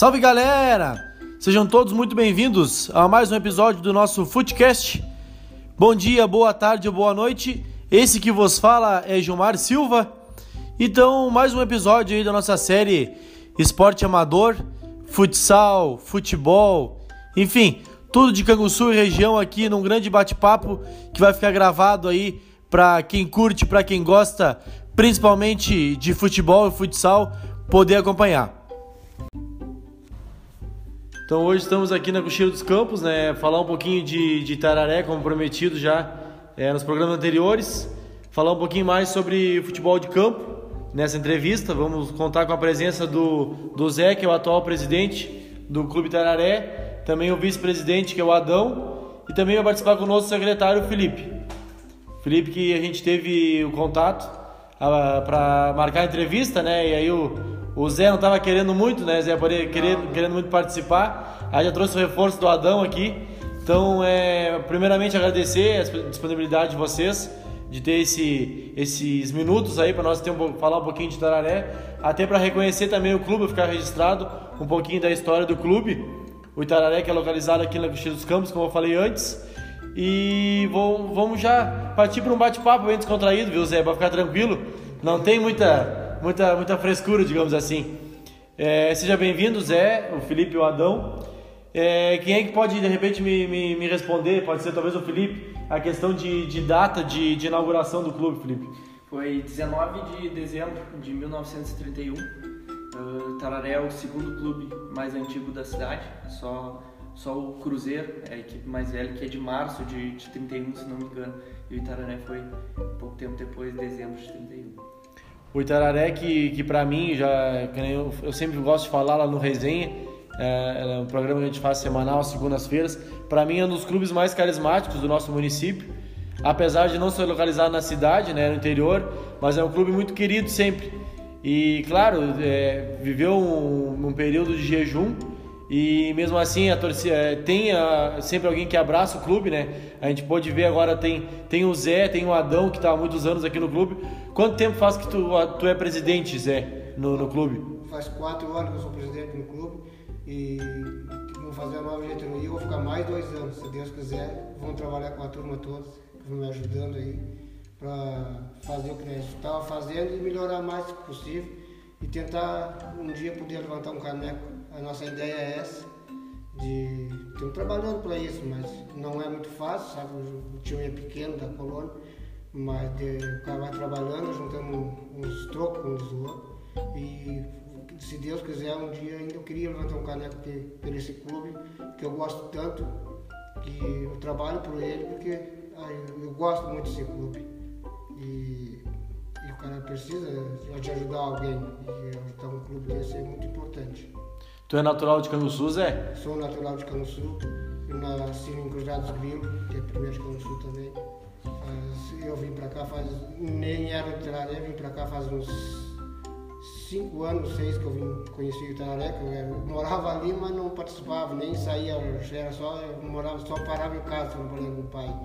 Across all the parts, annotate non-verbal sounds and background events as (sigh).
Salve galera! Sejam todos muito bem-vindos a mais um episódio do nosso Footcast. Bom dia, boa tarde boa noite. Esse que vos fala é Gilmar Silva. Então, mais um episódio aí da nossa série Esporte Amador, Futsal, Futebol, enfim, tudo de Canguçu e região aqui num grande bate-papo que vai ficar gravado aí para quem curte, para quem gosta, principalmente de futebol e futsal, poder acompanhar. Então hoje estamos aqui na Cocheira dos Campos, né? Falar um pouquinho de, de Tararé, como prometido já é, nos programas anteriores. Falar um pouquinho mais sobre futebol de campo nessa entrevista. Vamos contar com a presença do, do Zé, que é o atual presidente do Clube Tararé. Também o vice-presidente, que é o Adão. E também vai participar conosco o secretário Felipe. Felipe que a gente teve o contato para marcar a entrevista, né? E aí o o Zé não estava querendo muito, né? Zé querendo, querendo muito participar. Aí já trouxe o reforço do Adão aqui. Então, é, primeiramente agradecer a disponibilidade de vocês de ter esse, esses minutos aí para nós ter um, falar um pouquinho de Tararé, até para reconhecer também o clube, ficar registrado um pouquinho da história do clube. O Itararé que é localizado aqui na Coxilha dos Campos, como eu falei antes. E vou, vamos já partir para um bate-papo bem descontraído, viu, Zé? Para ficar tranquilo. Não tem muita muita, muita frescura, digamos assim. É, seja bem-vindo, Zé, o Felipe e o Adão. É, quem é que pode, de repente, me, me, me, responder? Pode ser talvez o Felipe, a questão de, de data de, de inauguração do clube, Felipe. Foi 19 de dezembro de 1931. Uh, Tararé é o segundo clube mais antigo da cidade, só, só o Cruzeiro, é a equipe mais velha, que é de março de, de 31, se não me engano. E o Itararé foi pouco tempo depois, dezembro de 31. O Itararé, que, que para mim, já, eu, eu, sempre gosto de falar lá no Resenha, é, é um programa que a gente faz semanal, segundas-feiras, para mim é um dos clubes mais carismáticos do nosso município, apesar de não ser localizado na cidade, né, no interior, mas é um clube muito querido sempre. E, claro, é, viveu um, um período de jejum, e mesmo assim a torcida é, tem a, sempre alguém que abraça o clube, né? A gente pode ver agora tem tem o Zé, tem o Adão que está há muitos anos aqui no clube. Quanto tempo faz que tu, tu é presidente, Zé, no, no clube? Faz quatro anos que eu sou presidente no clube e vou fazer a nova diretoria. Vou ficar mais dois anos, se Deus quiser. Vamos trabalhar com a turma toda, que vão me ajudando aí para fazer o que nós estava fazendo e melhorar mais possível e tentar um dia poder levantar um caneco a nossa ideia é essa, de estamos trabalhando para isso, mas não é muito fácil, sabe? O time é pequeno da colônia, mas de, o cara vai trabalhando, juntando uns trocos os outros. E se Deus quiser, um dia ainda eu queria levantar um caneco por esse clube, que eu gosto tanto, que eu trabalho por ele, porque eu, gosto muito desse clube. E, e, o cara precisa de ajudar alguém, e ajudar um clube desse é muito importante. Tu é natural de Canguçu, Zé? Sou natural de Canguçu. Eu nasci em Cruzados Grilo, que é primeiro de Canguçu também. Eu vim pra cá faz. Nem era de Tararé, vim pra cá faz uns 5 anos, 6 que eu vim conheci o Tararé, eu, morava ali, mas não participava, nem saía, era só, eu morava, só parava em casa trabalhando com o pai.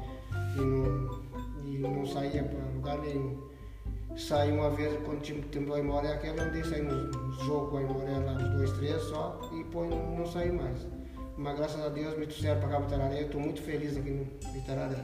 E não, e não saía para lugar nenhum. Saí uma vez quando tinha tempo do Aimoré, aquela andei saindo nos jogos com o Aimoré lá, uns dois, três só, e depois não, saí mais. Mas graças a Deus me trouxeram para cá para Itararé, eu estou muito feliz aqui no Itararé.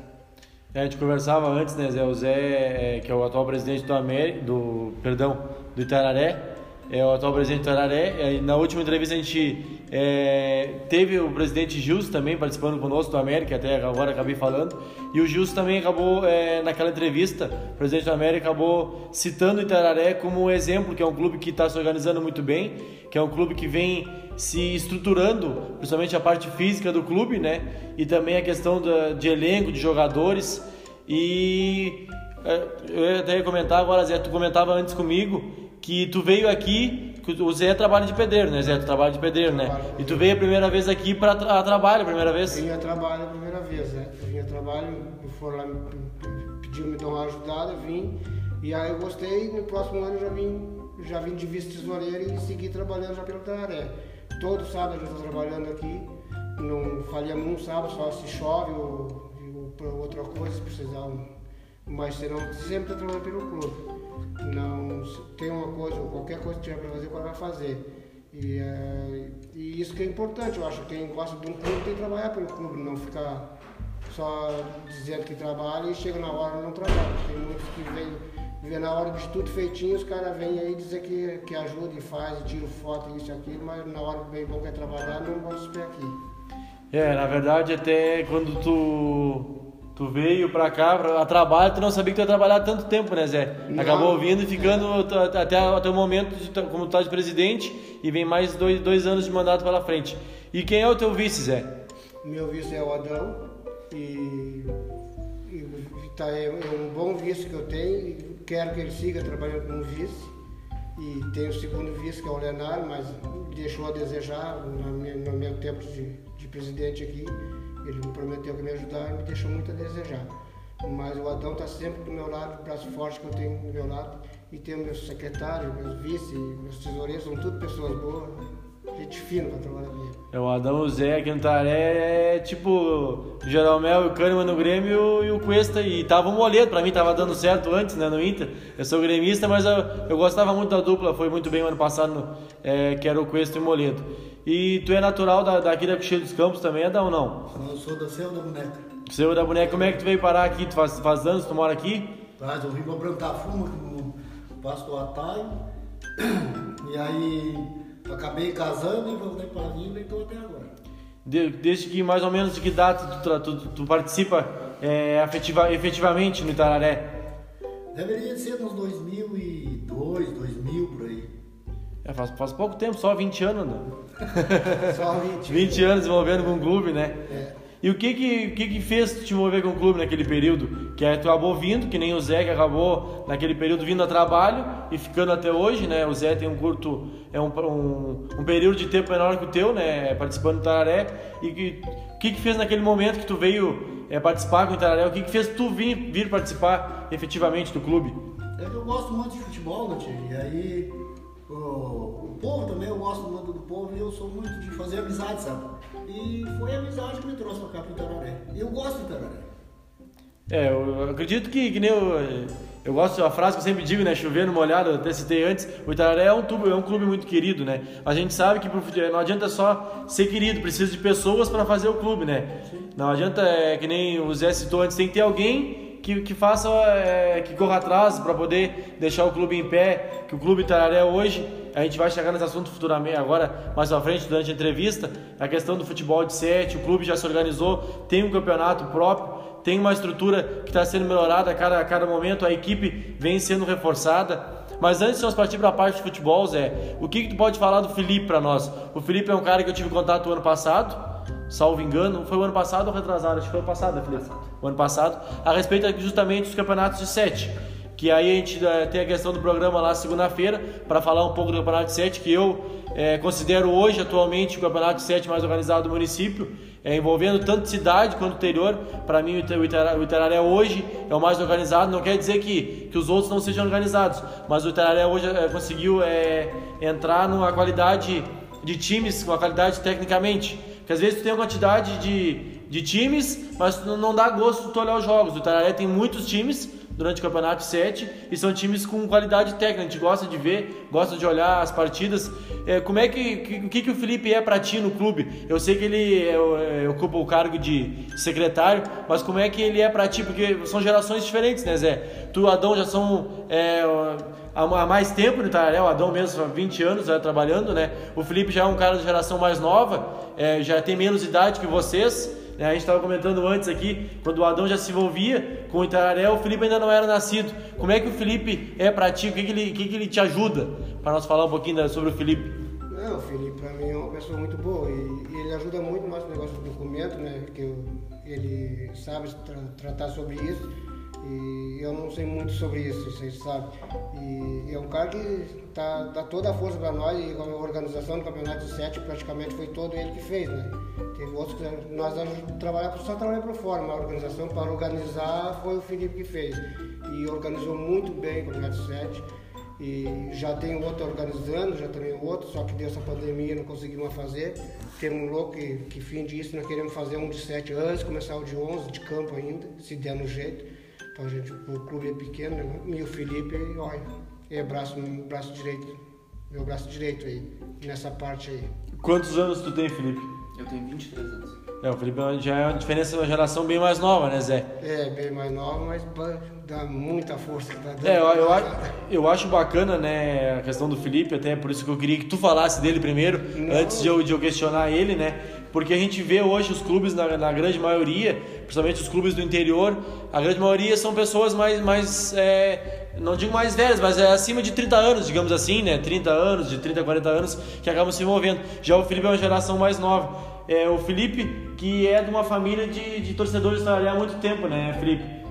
É, a gente conversava antes, né, Zé? O Zé, é, que é o atual presidente do, América, do, perdão, do Itararé, é o atual presidente do Tararé. Na última entrevista a gente é, teve o presidente Gilson também participando conosco do América, até agora acabei falando. E o Gilson também acabou, é, naquela entrevista, o presidente do América acabou citando o Itararé como um exemplo, que é um clube que está se organizando muito bem, que é um clube que vem se estruturando, principalmente a parte física do clube, né? E também a questão da, de elenco, de jogadores. E é, eu até ia comentar agora, Zé, tu comentava antes comigo que tu veio aqui, o Zé trabalha de pedreiro, né, Zé? Tu trabalha de pedreiro, né? E tu veio a primeira vez aqui para tra trabalho, a primeira vez? Vim a trabalho a primeira vez, né? Vim a trabalho, foram lá, pediu me dar uma ajudada, vim, e aí eu gostei, no próximo ano já vim, já vim de vice-tesoureiro e segui trabalhando já pelo Tararé. Todo sábado eu estou trabalhando aqui, não falhamos um sábado, só se chove ou, ou outra coisa, se precisar, mas senão sempre estou trabalhando pelo clube. Não tem uma coisa, qualquer coisa que tiver para fazer, o cara vai fazer. E, é, e isso que é importante, eu acho que quem gosta de um clube tem que trabalhar pelo clube, não ficar só dizendo que trabalha e chega na hora e não trabalha. Tem muitos que vêm vê na hora de tudo feitinho, os caras vêm aí dizer que, que ajuda e faz, tira foto, isso e aquilo, mas na hora que bem bom quer trabalhar, não vão se aqui. É, na verdade, até quando tu, tu veio pra cá, pra, a trabalho, tu não sabia que tu ia trabalhar tanto tempo, né, Zé? Não, Acabou vindo e ficando é. até, até o momento, de, como tu tá de presidente, e vem mais dois, dois anos de mandato pela frente. E quem é o teu vice, Zé? Meu vice é o Adão, e, e tá, é, é um bom vice que eu tenho, e quero que ele siga trabalhando como vice. E tem o segundo vice, que é o Leonardo, mas deixou a desejar no no meu tempo de, de presidente aqui. Ele me prometeu que me ajudar e me deixou muito a desejar. Mas o Adão está sempre do meu lado, o braço forte que eu tenho do meu lado. E tem meus secretários, meus vice, meus tesoureiros, são tudo pessoas boas. Gente fina pra trabalhar. É o Adão, o Zé aqui no Taré, é tipo o Jeromel e o Kahneman no Grêmio e o Cuesta. E tava um moleto, pra mim tava dando certo antes, né, no Inter. Eu sou gremista, mas eu, eu gostava muito da dupla, foi muito bem o ano passado, no, é, que era o Cuesta e o Moledo. E tu é natural da, daqui da Cocheira dos Campos também, Adão, ou não? Eu sou da Seu da Boneca. Seu da Boneca, como é que tu veio parar aqui? Tu faz, faz anos, tu mora aqui? Faz, eu vim pra plantar fumo no Passo do Ataio. (clears throat) E aí acabei casando e voltei para a vila e estou até agora. De, desde que mais ou menos de que data tu, tu, tu participa é, efetiva, efetivamente no Itararé? Deveria ser nos 2002, 2000 por aí. É, faz, faz pouco tempo, só 20 anos, né? (laughs) Só 20. 20 (laughs) anos envolvendo com o clube, né? É. E o que que, que que fez te mover com o clube naquele período? Que é, tu acabou vindo, que nem o Zé, que acabou naquele período vindo a trabalho e ficando até hoje, né? O Zé tem um curto, é um, um, um período de tempo menor que o teu, né? Participando do Tararé. E que, o que que fez naquele momento que tu veio é, participar com o Tararé? O que que fez tu vir, vir participar efetivamente do clube? É que eu gosto muito de futebol, tio? E aí o, o povo também, eu gosto muito do povo e eu sou muito de fazer amizade, sabe? E foi a amizade que me trouxe pra cá pro Itararé. Eu gosto do Itararé. É, eu acredito que, que nem eu, eu gosto da frase que eu sempre digo, né? Chovendo molhado, até citei antes. O Itararé é um, tubo, é um clube muito querido, né? A gente sabe que pro, não adianta só ser querido, precisa de pessoas para fazer o clube, né? Sim. Não adianta, é, que nem o Zé citou antes, tem que ter alguém que, que faça, é, que corra atrás para poder deixar o clube em pé. Que o clube Itararé hoje a gente vai chegar nesse assunto futuramente, agora, mais à frente, durante a entrevista, a questão do futebol de sete, o clube já se organizou, tem um campeonato próprio, tem uma estrutura que está sendo melhorada a cada, a cada momento, a equipe vem sendo reforçada. Mas antes de nós partir para a parte de futebol, Zé, o que, que tu pode falar do Felipe para nós? O Felipe é um cara que eu tive contato ano passado, salvo engano, foi o ano passado ou retrasado? Acho que foi o ano passado, né, Felipe? O ano passado, a respeito justamente dos campeonatos de sete que aí a gente eh, tem a questão do programa lá segunda-feira para falar um pouco do Campeonato de 7, que eu é, considero hoje atualmente o Campeonato de 7 mais organizado do município, é, envolvendo tanto cidade quanto interior. Para mim, o Itararé, hoje é o mais organizado. Não quer dizer que, que os outros não sejam organizados, mas o Itararé hoje é, conseguiu entrar numa qualidade de times, com a qualidade tecnicamente. Que às vezes tu tem uma quantidade de, de times, mas não dá gosto de olhar os jogos. O Itararé tem muitos times durante o campeonato 7 e são times com qualidade técnica. A gente gosta de ver, gosta de olhar as partidas. É, como é que, o que, que o Felipe é para ti no clube? Eu sei que ele é, é, ocupa o cargo de secretário, mas como é que ele é para ti? Porque são gerações diferentes, né, Zé? Tu, Adão, já são é, há mais tempo no Itararé, o Adão mesmo há 20 anos já trabalhando, né? O Felipe já é um cara de geração mais nova, é, já tem menos idade que vocês. Né? A gente estava comentando antes aqui, quando o Adão já se envolvia com o Itararé, o Felipe ainda não era nascido. Como é que o Felipe é para ti? O que, que, ele, que, que ele te ajuda? Para nós falar um pouquinho sobre o Felipe. Não, o Felipe para mim é uma pessoa muito boa e, e ele ajuda muito mais no negócio do documento, né? Que ele sabe tra tratar sobre isso e eu não sei muito sobre isso, vocês sabem. E é um cara que tá, dá toda a força para nós e a organização do campeonato de 7 praticamente foi todo ele que fez, né? Teve outros que nós trabalhamos, só trabalhamos por fora, mas a organização para organizar foi o Felipe que fez. E organizou muito bem o campeonato de 7. E já tem outro organizando, já tem outro, só que deu essa pandemia não conseguimos fazer. Temos um louco que, que fim disso, nós queremos fazer um de 7 antes, começar o de 11, de campo ainda, se der no jeito. Então a gente, o clube é pequeno, né? E o Felipe, olha, é braço, braço direito meu braço direito aí, nessa parte aí. Quantos anos tu tem, Felipe? Eu tenho 23 anos. É, o Felipe já é uma diferença, uma geração bem mais nova, né, Zé? É, bem mais nova, mas dá muita força. Tá dando. É, eu, eu, acho- eu acho bacana, né, a questão do Felipe, até por isso que eu queria que tu falasse dele primeiro, Não. antes de eu, de eu questionar ele, né? Porque a gente vê hoje os clubes, na, na grande maioria, principalmente os clubes do interior, a grande maioria são pessoas mais, mais é, não digo mais velhas, mas é acima de 30 anos, digamos assim, né? 30 anos, de 30 a 40 anos, que acabam se envolvendo. Já o Felipe é uma geração mais nova. É, o Felipe, que é de uma família de, de torcedores há muito tempo, né, Felipe?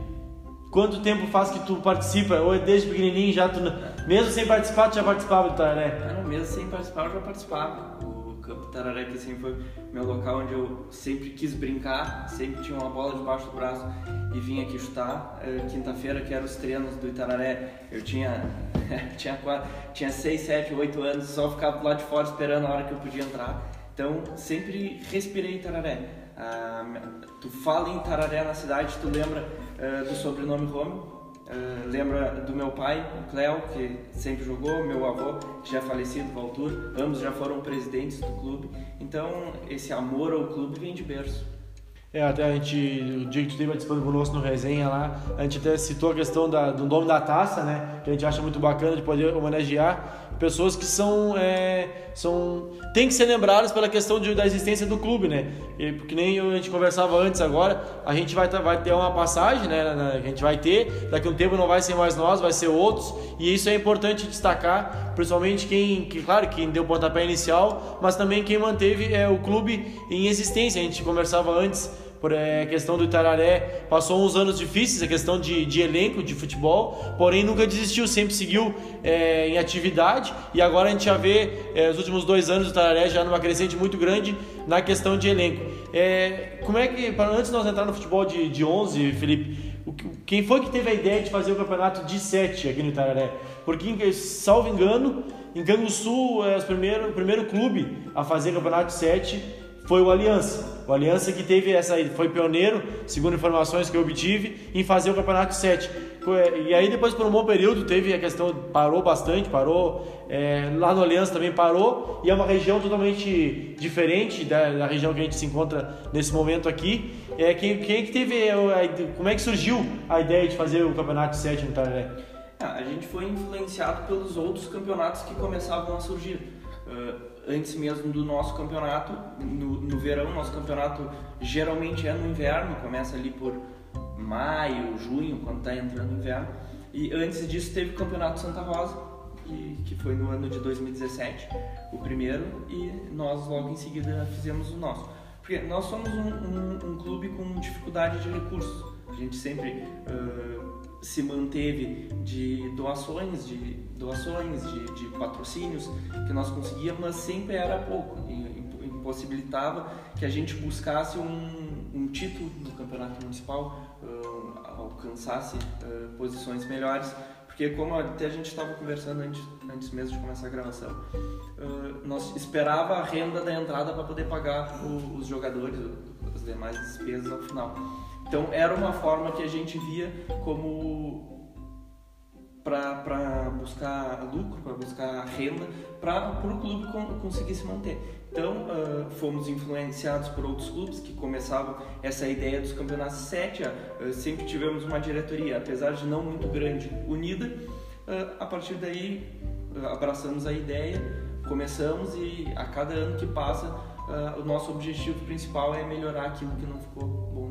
Quanto tempo faz que tu participa? Ou é desde pequenininho já tu, mesmo sem participar, tu já participava do Tararé? Era mesmo sem participar, eu já participava. Campo Tararé, que sempre foi meu local onde eu sempre quis brincar, sempre tinha uma bola debaixo do braço e vinha aqui chutar. Eh, Quinta-feira, que eram os treinos do Itararé, eu tinha, (laughs) tinha, quatro, tinha 6, 7, 8 anos, só ficava do lado de fora esperando a hora que eu podia entrar. Então, sempre respirei Itararé. Ah, tu fala em Tararé na cidade, tu lembra eh, do sobrenome Rômio, Uh, lembra do meu pai, o Cléo, que sempre jogou, meu avô, que já é falecido, Valtur, ambos já foram presidentes do clube. Então, esse amor ao clube vem de berço. É, até a gente, o dia que tu esteve participando conosco no resenha lá, a gente até citou a questão da, do nome da taça, né? Que a gente acha muito bacana de poder homenagear pessoas que são, é, são tem que ser lembradas pela questão de, da existência do clube, né? E, porque nem a gente conversava antes agora, a gente vai, vai ter uma passagem, né? a gente vai ter, daqui a um tempo não vai ser mais nós, vai ser outros, e isso é importante destacar, principalmente quem, que, claro, quem deu o pontapé inicial, mas também quem manteve é, o clube em existência. A gente conversava antes por é, questão do Itararé, passou uns anos difíceis, a questão de, de elenco de futebol, porém nunca desistiu, sempre seguiu é, em atividade e agora a gente já vê é, os últimos dois anos do Itararé já numa crescente muito grande na questão de elenco. É, como é que, pra, antes de nós entrar no futebol de, de 11, Felipe, o que- quem foi que teve a ideia de fazer o campeonato de 7 aqui no Itararé? Porque, salvo engano, em Canguçu é os primeiro, o primeiro clube a fazer campeonato de 7 foi o Aliança. O Aliança que teve essa, foi pioneiro, segundo informações que eu obtive, em fazer o campeonato 7. E aí depois por um bom período teve a questão, parou bastante, parou, é, lá no Aliança também parou, e é uma região totalmente diferente da, da região que a gente se encontra nesse momento aqui. É, quem, quem é que teve, ide- como é que surgiu a ideia de fazer o campeonato 7 no Tararé? Ah, a gente foi influenciado pelos outros campeonatos que começavam a surgir. Ah, antes mesmo do nosso campeonato, no, no verão, nosso campeonato geralmente é no inverno, começa ali por maio, junho, quando está entrando o inverno. E antes disso teve o Campeonato Santa Rosa, que, que foi no ano de 2017, o primeiro, e nós logo em seguida fizemos o nosso. Porque nós somos um, um- um clube com dificuldade de recursos. A gente sempre ah, se manteve de doações, de doações, de, de patrocínios que nós conseguíamos, mas sempre era pouco. Imp- impossibilitava que a gente buscasse um, um título no campeonato municipal, ah, alcançasse ah, posições melhores. Porque como até a gente estava conversando antes, antes mesmo de começar a gravação, ah, nós esperava a renda da entrada para poder pagar o- os jogadores, as demais despesas ao final. Então era uma forma que a gente via como para buscar lucro, para buscar renda, para o clube con- conseguir se manter. Então ah, fomos influenciados por outros clubes que começavam essa ideia dos campeonatos 7. ah, sempre tivemos uma diretoria, apesar de não muito grande, unida. Ah, a partir daí abraçamos a ideia, começamos e a cada ano que passa o nosso objetivo principal é melhorar aquilo que não ficou bom.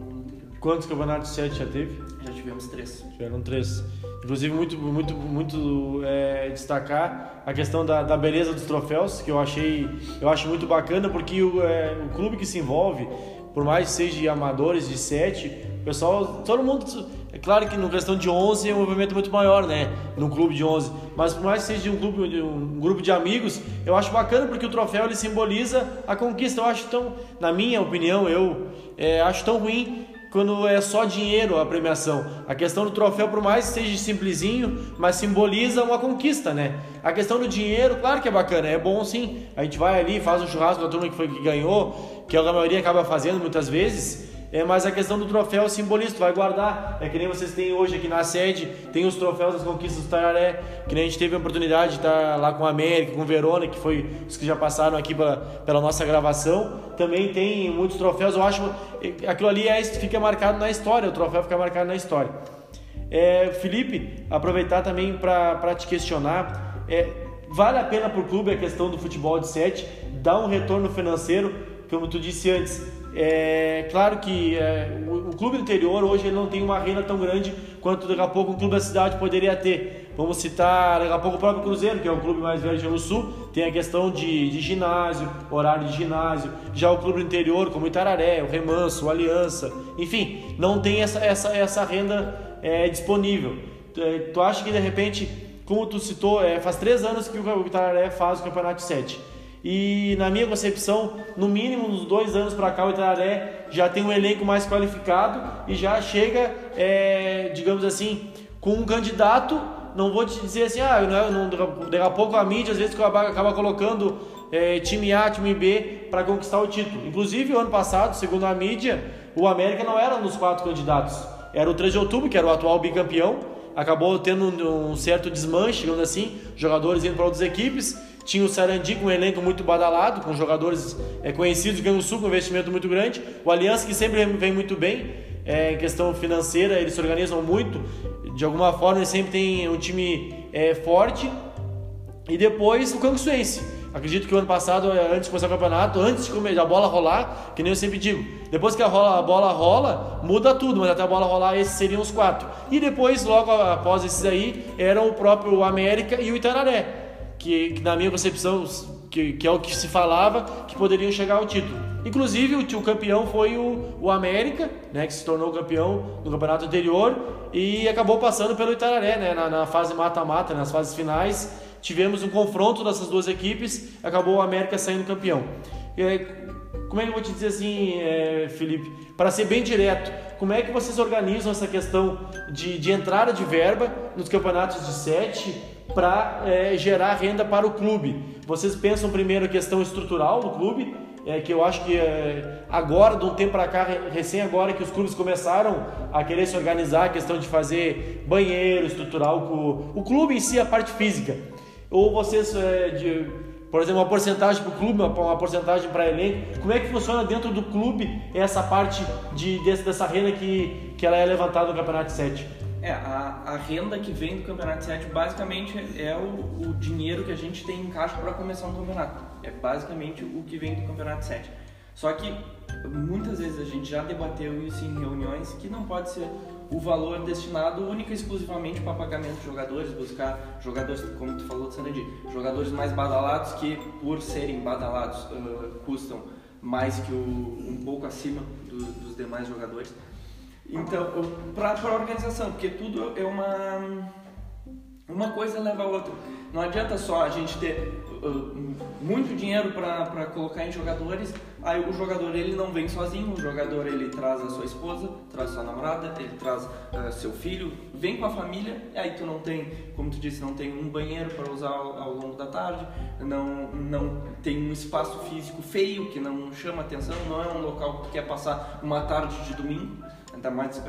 Quantos campeonatos 7 já teve? Já tivemos três. Tiveram três. Inclusive, muito, muito, muito é, destacar a questão da, da beleza dos troféus, que eu achei, eu acho muito bacana, porque o, é, o clube que se envolve, por mais que seja de amadores de sete, o pessoal, todo mundo, é claro que no questão de 11 é um movimento muito maior, né, no clube de 11, mas por mais que seja de um, clube, de um grupo de amigos, eu acho bacana porque o troféu ele simboliza a conquista. Eu acho tão, na minha opinião, eu é, acho tão ruim quando é só dinheiro a premiação. A questão do troféu, por mais que seja simplesinho, mas simboliza uma conquista, né? A questão do dinheiro, claro que é bacana, é bom sim. A gente vai ali, faz um churrasco da turma que foi que ganhou, que a maioria acaba fazendo muitas vezes. É, mas a questão do troféu simbolista, vai guardar. É que nem vocês têm hoje aqui na sede, tem os troféus das conquistas do Tararé, que nem a gente teve a oportunidade de estar lá com a América, com o Verona, que foi os que já passaram aqui pela, pela nossa gravação. Também tem muitos troféus, eu acho aquilo ali é, fica marcado na história, o troféu fica marcado na história. É, Felipe, aproveitar também para te questionar, é, vale a pena para o clube a questão do futebol de 7, dar um retorno financeiro, como tu disse antes, é claro que é, o, o, clube do interior hoje ele não tem uma renda tão grande quanto daqui a pouco o clube da cidade poderia ter. Vamos citar daqui a pouco o próprio Cruzeiro, que é o clube mais velho do Sul, tem a questão de, de ginásio, horário de ginásio. Já o clube do interior, como o Itararé, o Remanso, o Aliança, enfim, não tem essa, essa, essa renda é, disponível. Tu, é, tu acha que de repente, como tu citou, é, faz três anos que o Itararé faz o Campeonato 7 e na minha concepção, no mínimo uns dois anos para cá, o Itararé já tem um elenco mais qualificado e já chega, é, digamos assim, com um candidato. Não vou te dizer assim, ah, não, daqui a pouco a mídia às vezes acaba, colocando é, time A, time B para conquistar o título. Inclusive, o ano passado, segundo a mídia, o América não era um dos quatro candidatos. Era o 3 de outubro, que era o atual bicampeão. Acabou tendo um certo desmanche, digamos assim, jogadores indo para outras equipes tinha o Sarandi com um elenco muito badalado, com jogadores é, conhecidos, ganhando sul com um investimento muito grande. O Aliança que sempre vem muito bem é, em questão financeira, eles se organizam muito. De alguma forma, eles sempre têm um time é, forte. E depois o Canguçuense. Acredito que o ano passado, antes de começar o campeonato, antes de a bola rolar, que nem eu sempre digo, depois que a, rola, a bola rola, muda tudo, mas até a bola rolar, esses seriam os quatro. E depois, logo após esses aí, eram o próprio América e o Itararé que, que na minha concepção, que, que, é o que se falava, que poderiam chegar ao título. Inclusive, o, o campeão foi o, o América, né, que se tornou campeão no campeonato anterior e acabou passando pelo Itararé, né, na, na fase mata-mata, nas fases finais. Tivemos um confronto dessas duas equipes, acabou o América saindo campeão. E, como é que eu vou te dizer assim, é, Felipe? Para ser bem direto, como é que vocês organizam essa questão de, de entrada de verba nos campeonatos de sete? Para é, gerar renda para o clube. Vocês pensam primeiro a questão estrutural do clube, é, que eu acho que é, agora, de um tempo para cá, recém agora que os clubes começaram a querer se organizar, a questão de fazer banheiro estrutural, o, o clube em si, a parte física. Ou vocês, é, de, por exemplo, uma porcentagem para o clube, uma, uma porcentagem para elenco, como é que funciona dentro do clube essa parte de, desse, dessa renda que, que ela é levantada no Campeonato 7? É, a, a renda que vem do Campeonato 7 basicamente é o, o dinheiro que a gente tem em caixa para começar um campeonato. É basicamente o que vem do Campeonato 7. Só que muitas vezes a gente já debateu isso em reuniões que não pode ser o valor destinado única e exclusivamente para pagamento de jogadores, buscar jogadores, como tu falou, Sandy, jogadores mais badalados que, por serem badalados, uh, custam mais que o, um pouco acima do, dos demais jogadores. Então, para a organização, porque tudo é uma uma coisa leva a outra. Não adianta só a gente ter uh, muito dinheiro para colocar em jogadores, aí o jogador ele não vem sozinho, o jogador ele traz a sua esposa, traz sua namorada, ele traz uh, seu filho, vem com a família, aí tu não tem, como tu disse, não tem um banheiro para usar ao, ao, longo da tarde, não, não tem um espaço físico feio que não chama atenção, não é um local que tu quer passar uma tarde de domingo ainda mais uh,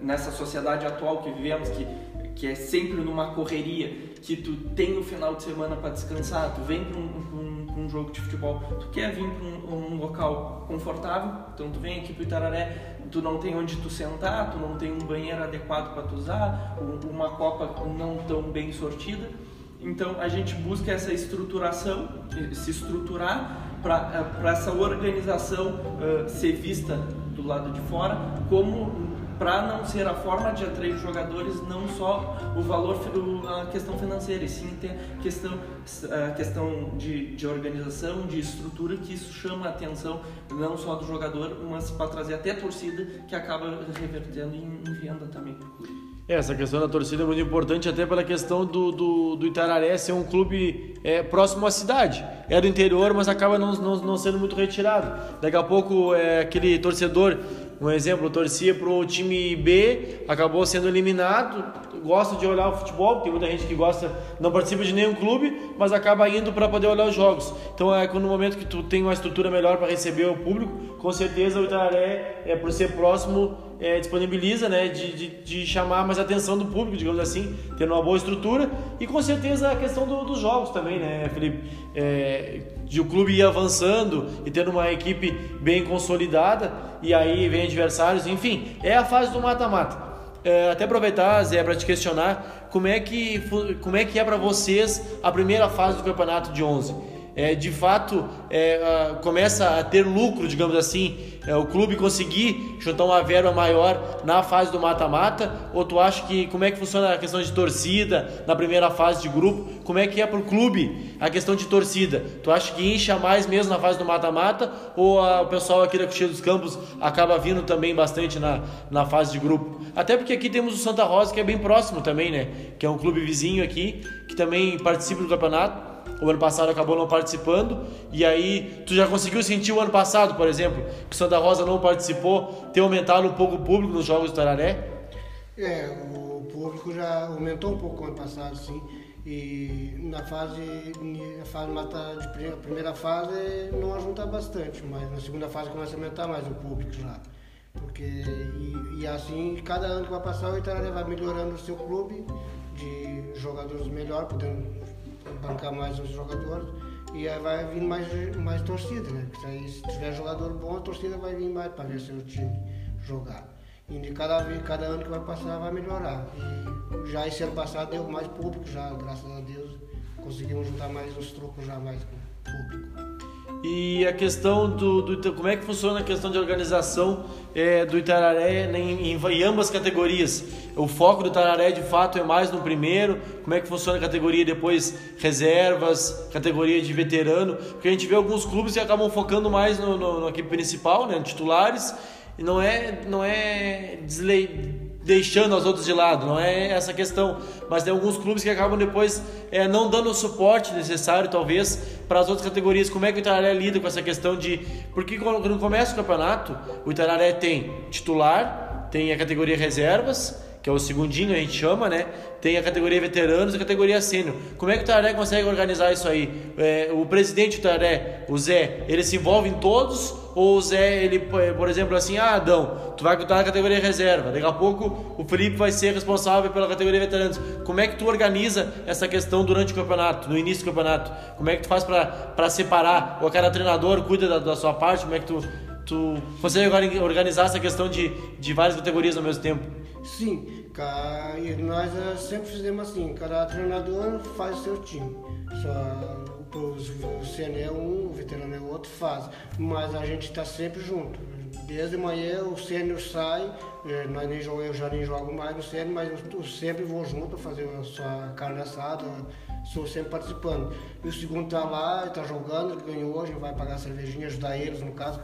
nessa sociedade atual que vivemos, que, que é sempre numa correria, que tu tem o final de semana para descansar, tu vem para um, um, um, jogo de futebol, tu quer vir para um, um, local confortável, então tu vem aqui para Itararé, tu não tem onde tu sentar, tu não tem um banheiro adequado para tu usar, uma copa não tão bem sortida, então a gente busca essa estruturação, se estruturar para eh, essa organização uh, ser vista do lado de fora como para não ser a forma de atrair jogadores não só o valor a questão financeira e sim ter questão a questão de, de organização de estrutura que isso chama a atenção não só do jogador mas para trazer até a torcida que acaba revertendo em, em venda também para o é, essa questão da torcida é muito importante, até pela questão do, do, do Itararé ser um clube é, próximo à cidade. É do interior, mas acaba não, não, não sendo muito retirado. Daqui a pouco, é, aquele torcedor Um exemplo, torcia pro time B, acabou sendo eliminado, gosta de olhar o futebol, tem muita gente que gosta, não participa de nenhum clube, mas acaba indo para poder olhar os jogos. Então é no momento que tu tem uma estrutura melhor para receber o público, com certeza o Itararé, é, por ser próximo, é, disponibiliza né, de, de, de, chamar mais atenção do público, digamos assim, tendo uma boa estrutura e com certeza a questão do, dos jogos também, né, Felipe? É, de o clube ir avançando e tendo uma equipe bem consolidada e aí vem adversários, enfim, é a fase do mata-mata. É, até aproveitar, Zé, para te questionar como é que, como é, que é para vocês a primeira fase do campeonato de 11 é, de fato é, começa a ter lucro, digamos assim, é, o clube conseguir juntar uma verba maior na fase do mata-mata? Ou tu acha que como é que funciona a questão de torcida na primeira fase de grupo? Como é que é para o clube a questão de torcida? Tu acha que incha mais mesmo na fase do mata-mata? Ou a, o pessoal aqui da Coxilha dos Campos acaba vindo também bastante na, na fase de grupo? Até porque aqui temos o Santa Rosa, que é bem próximo também, né? Que é um clube vizinho aqui, que também participa do campeonato o ano passado acabou não participando, e aí tu já conseguiu sentir o ano passado, por exemplo, que o Santa Rosa não participou, ter aumentado um pouco o público nos Jogos do Tararé? É, o público já aumentou um pouco o ano passado, sim. E na fase, na fase de primeira, fase não ajunta bastante, mas na segunda fase começa a aumentar mais o público já. Porque, e, e assim, cada ano que vai passar, o Itararé vai melhorando o seu clube de jogadores melhor, podendo bancar mais os jogadores e aí vai vir mais, mais torcida, né? Porque aí, se tiver jogador bom, a torcida vai vir mais para ver seu time jogar. E cada, vez, cada ano que vai passar vai melhorar. E já esse ano passado deu mais público, já, graças a Deus, conseguimos juntar mais os trocos já mais público. E a questão do, do, como é que funciona a questão de organização é, do Itararé em, em, em, ambas categorias. O foco do Itararé de fato é mais no primeiro. Como é que funciona a categoria depois reservas, categoria de veterano? Porque a gente vê alguns clubes que acabam focando mais no, no, no equipe principal, né, titulares. E não é não é deslei deixando as outras de lado, não é essa questão. Mas tem alguns clubes que acabam depois é, não dando o suporte necessário, talvez, para as outras categorias. Como é que o Itararé lida com essa questão de. Porque quando começa o campeonato, o Itararé tem titular, tem a categoria reservas que é o segundinho, a gente chama, né? Tem a categoria veteranos e a categoria sênior. Como é que o Taré consegue organizar isso aí? É, o presidente do Taré, o Zé, ele se envolve em todos? Ou o Zé, ele, por exemplo, assim, ah, Adão, tu vai estar na categoria reserva, daqui a pouco o Felipe vai ser responsável pela categoria veteranos. Como é que tu organiza essa questão durante o campeonato, no início do campeonato? Como é que tu faz para separar? Ou cada treinador cuida da, da sua parte? Como é que tu, tu consegue organizar essa questão de, de várias categorias ao mesmo tempo? Sim, e nós eh, sempre fizemos assim, cada treinador faz o seu time. Só o CNE é um, o veterano é outro, faz. Mas a gente está sempre junto. Desde manhã o sênior sai, eh, nós nem jogo, eu já nem jogo mais no sênior, mas eu sempre vou junto fazer a sua carne assada, sou sempre participando. E o segundo está lá, está jogando, ganhou hoje, vai pagar a cervejinha, ajudar eles, no caso,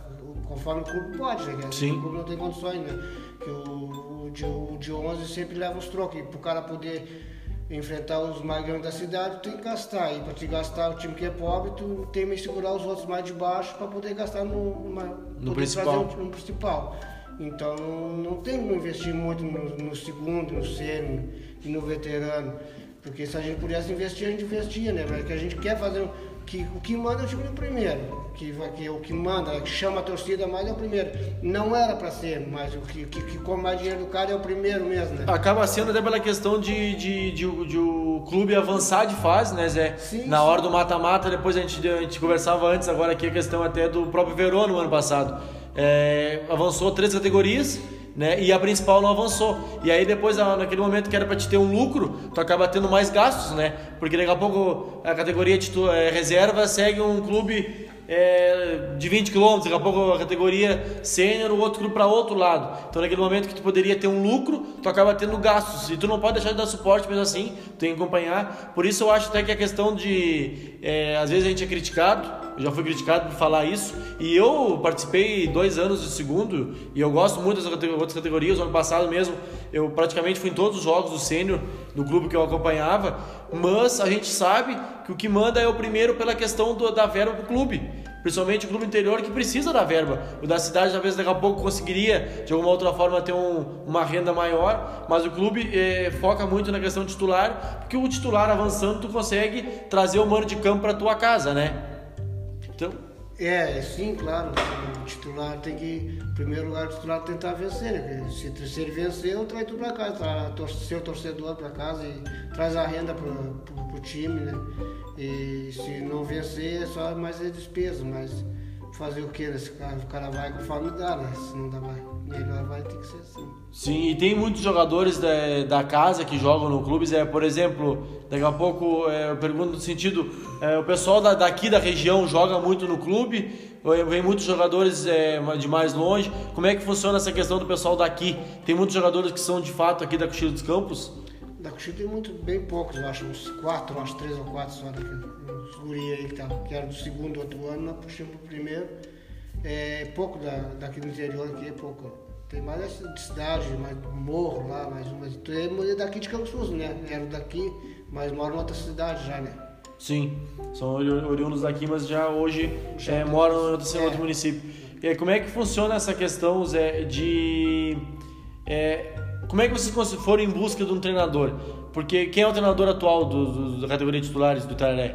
conforme o clube pode, né? Sim. O clube não tem condições, né? Que o, de, o de 11 sempre leva os trocos, para o cara poder enfrentar os mais grandes da cidade, tu tem que gastar. E para te gastar o time que é pobre, tu tem que segurar os outros mais de baixo para poder gastar no, numa, no principal. no principal. Então não tem que investir muito no, no segundo, no sênior e no veterano. Porque se a gente pudesse investir, a gente investia, né? Porque a gente quer fazer que o que manda é o time do primeiro, que, que o que manda, que chama a torcida mais é o primeiro. Não era para ser, mas o que, que, que come mais dinheiro do cara é o primeiro mesmo, né? Acaba sendo até pela questão de, de, de, de o clube avançar de fase, né, Zé? Sim, Na hora do mata-mata, depois a gente, a gente conversava antes, agora aqui a questão até do próprio Verona no ano passado. É, avançou três categorias né? E a principal não avançou. E aí depois, naquele momento que era para te ter um lucro, tu acaba tendo mais gastos, né? Porque daqui a pouco a categoria de tu, é, reserva segue um clube é, de 20 km, daqui a pouco a categoria sênior, o outro para outro lado. Então, naquele momento que tu poderia ter um lucro, tu acaba tendo gastos. E tu não pode deixar de dar suporte mesmo assim, tu tem que acompanhar. Por isso, eu acho até que a questão de. É, às vezes a gente é criticado, eu já fui criticado por falar isso. E eu participei dois anos do segundo, e eu gosto muito das outras categorias. O ano passado mesmo, eu praticamente fui em todos os jogos do sênior, do clube que eu acompanhava. Mas a gente sabe que o que manda é o primeiro pela questão do, da verba do clube. principalmente o clube interior que precisa da verba. O da cidade talvez daqui a pouco conseguiria de alguma outra forma ter um, uma renda maior, mas o clube eh, foca muito na questão titular, porque o titular avançando tu consegue trazer o mano de campo para tua casa, né? Então, É, sim, claro. O titular tem que, em primeiro lugar, o titular tentar vencer. Né? Se, se ele traz tudo para casa, traz seu torcedor para casa e traz a renda para o time, né? E se não vencer, é só mais a despesa, mas fazer o que nesse? O cara vai conforme dá, né? Se não dá, vai, melhor vai ter que ser assim. Sim, e tem muitos jogadores da, da casa que jogam no clubes. É, por exemplo, daqui a pouco é, eu pergunto no sentido: é, o pessoal da, daqui da região joga muito no clube, vem muitos jogadores é, de mais longe. Como é que funciona essa questão do pessoal daqui? Tem muitos jogadores que são de fato aqui da Cochilo dos Campos? Da Cochilo tem muito, bem poucos, eu acho, uns quatro, uns três ou quatro só daqui. Uns guri aí que, tá, que era do segundo outro ano, nós puxamos pro primeiro. É pouco da, daqui do interior aqui, é pouco. Tem mais de cidade, mais morro lá, mais uma. Tem é daqui de Campos Sul, né? Era daqui, mas moram em outra cidade já, né? Sim, são ori- oriundos daqui, mas já hoje Já é, moram em outro, é. outro município. E aí, como é que funciona essa questão, Zé, de. é, como é que vocês foram em busca de um treinador? Porque quem é o treinador atual do, do- da categoria de titulares do Itararé?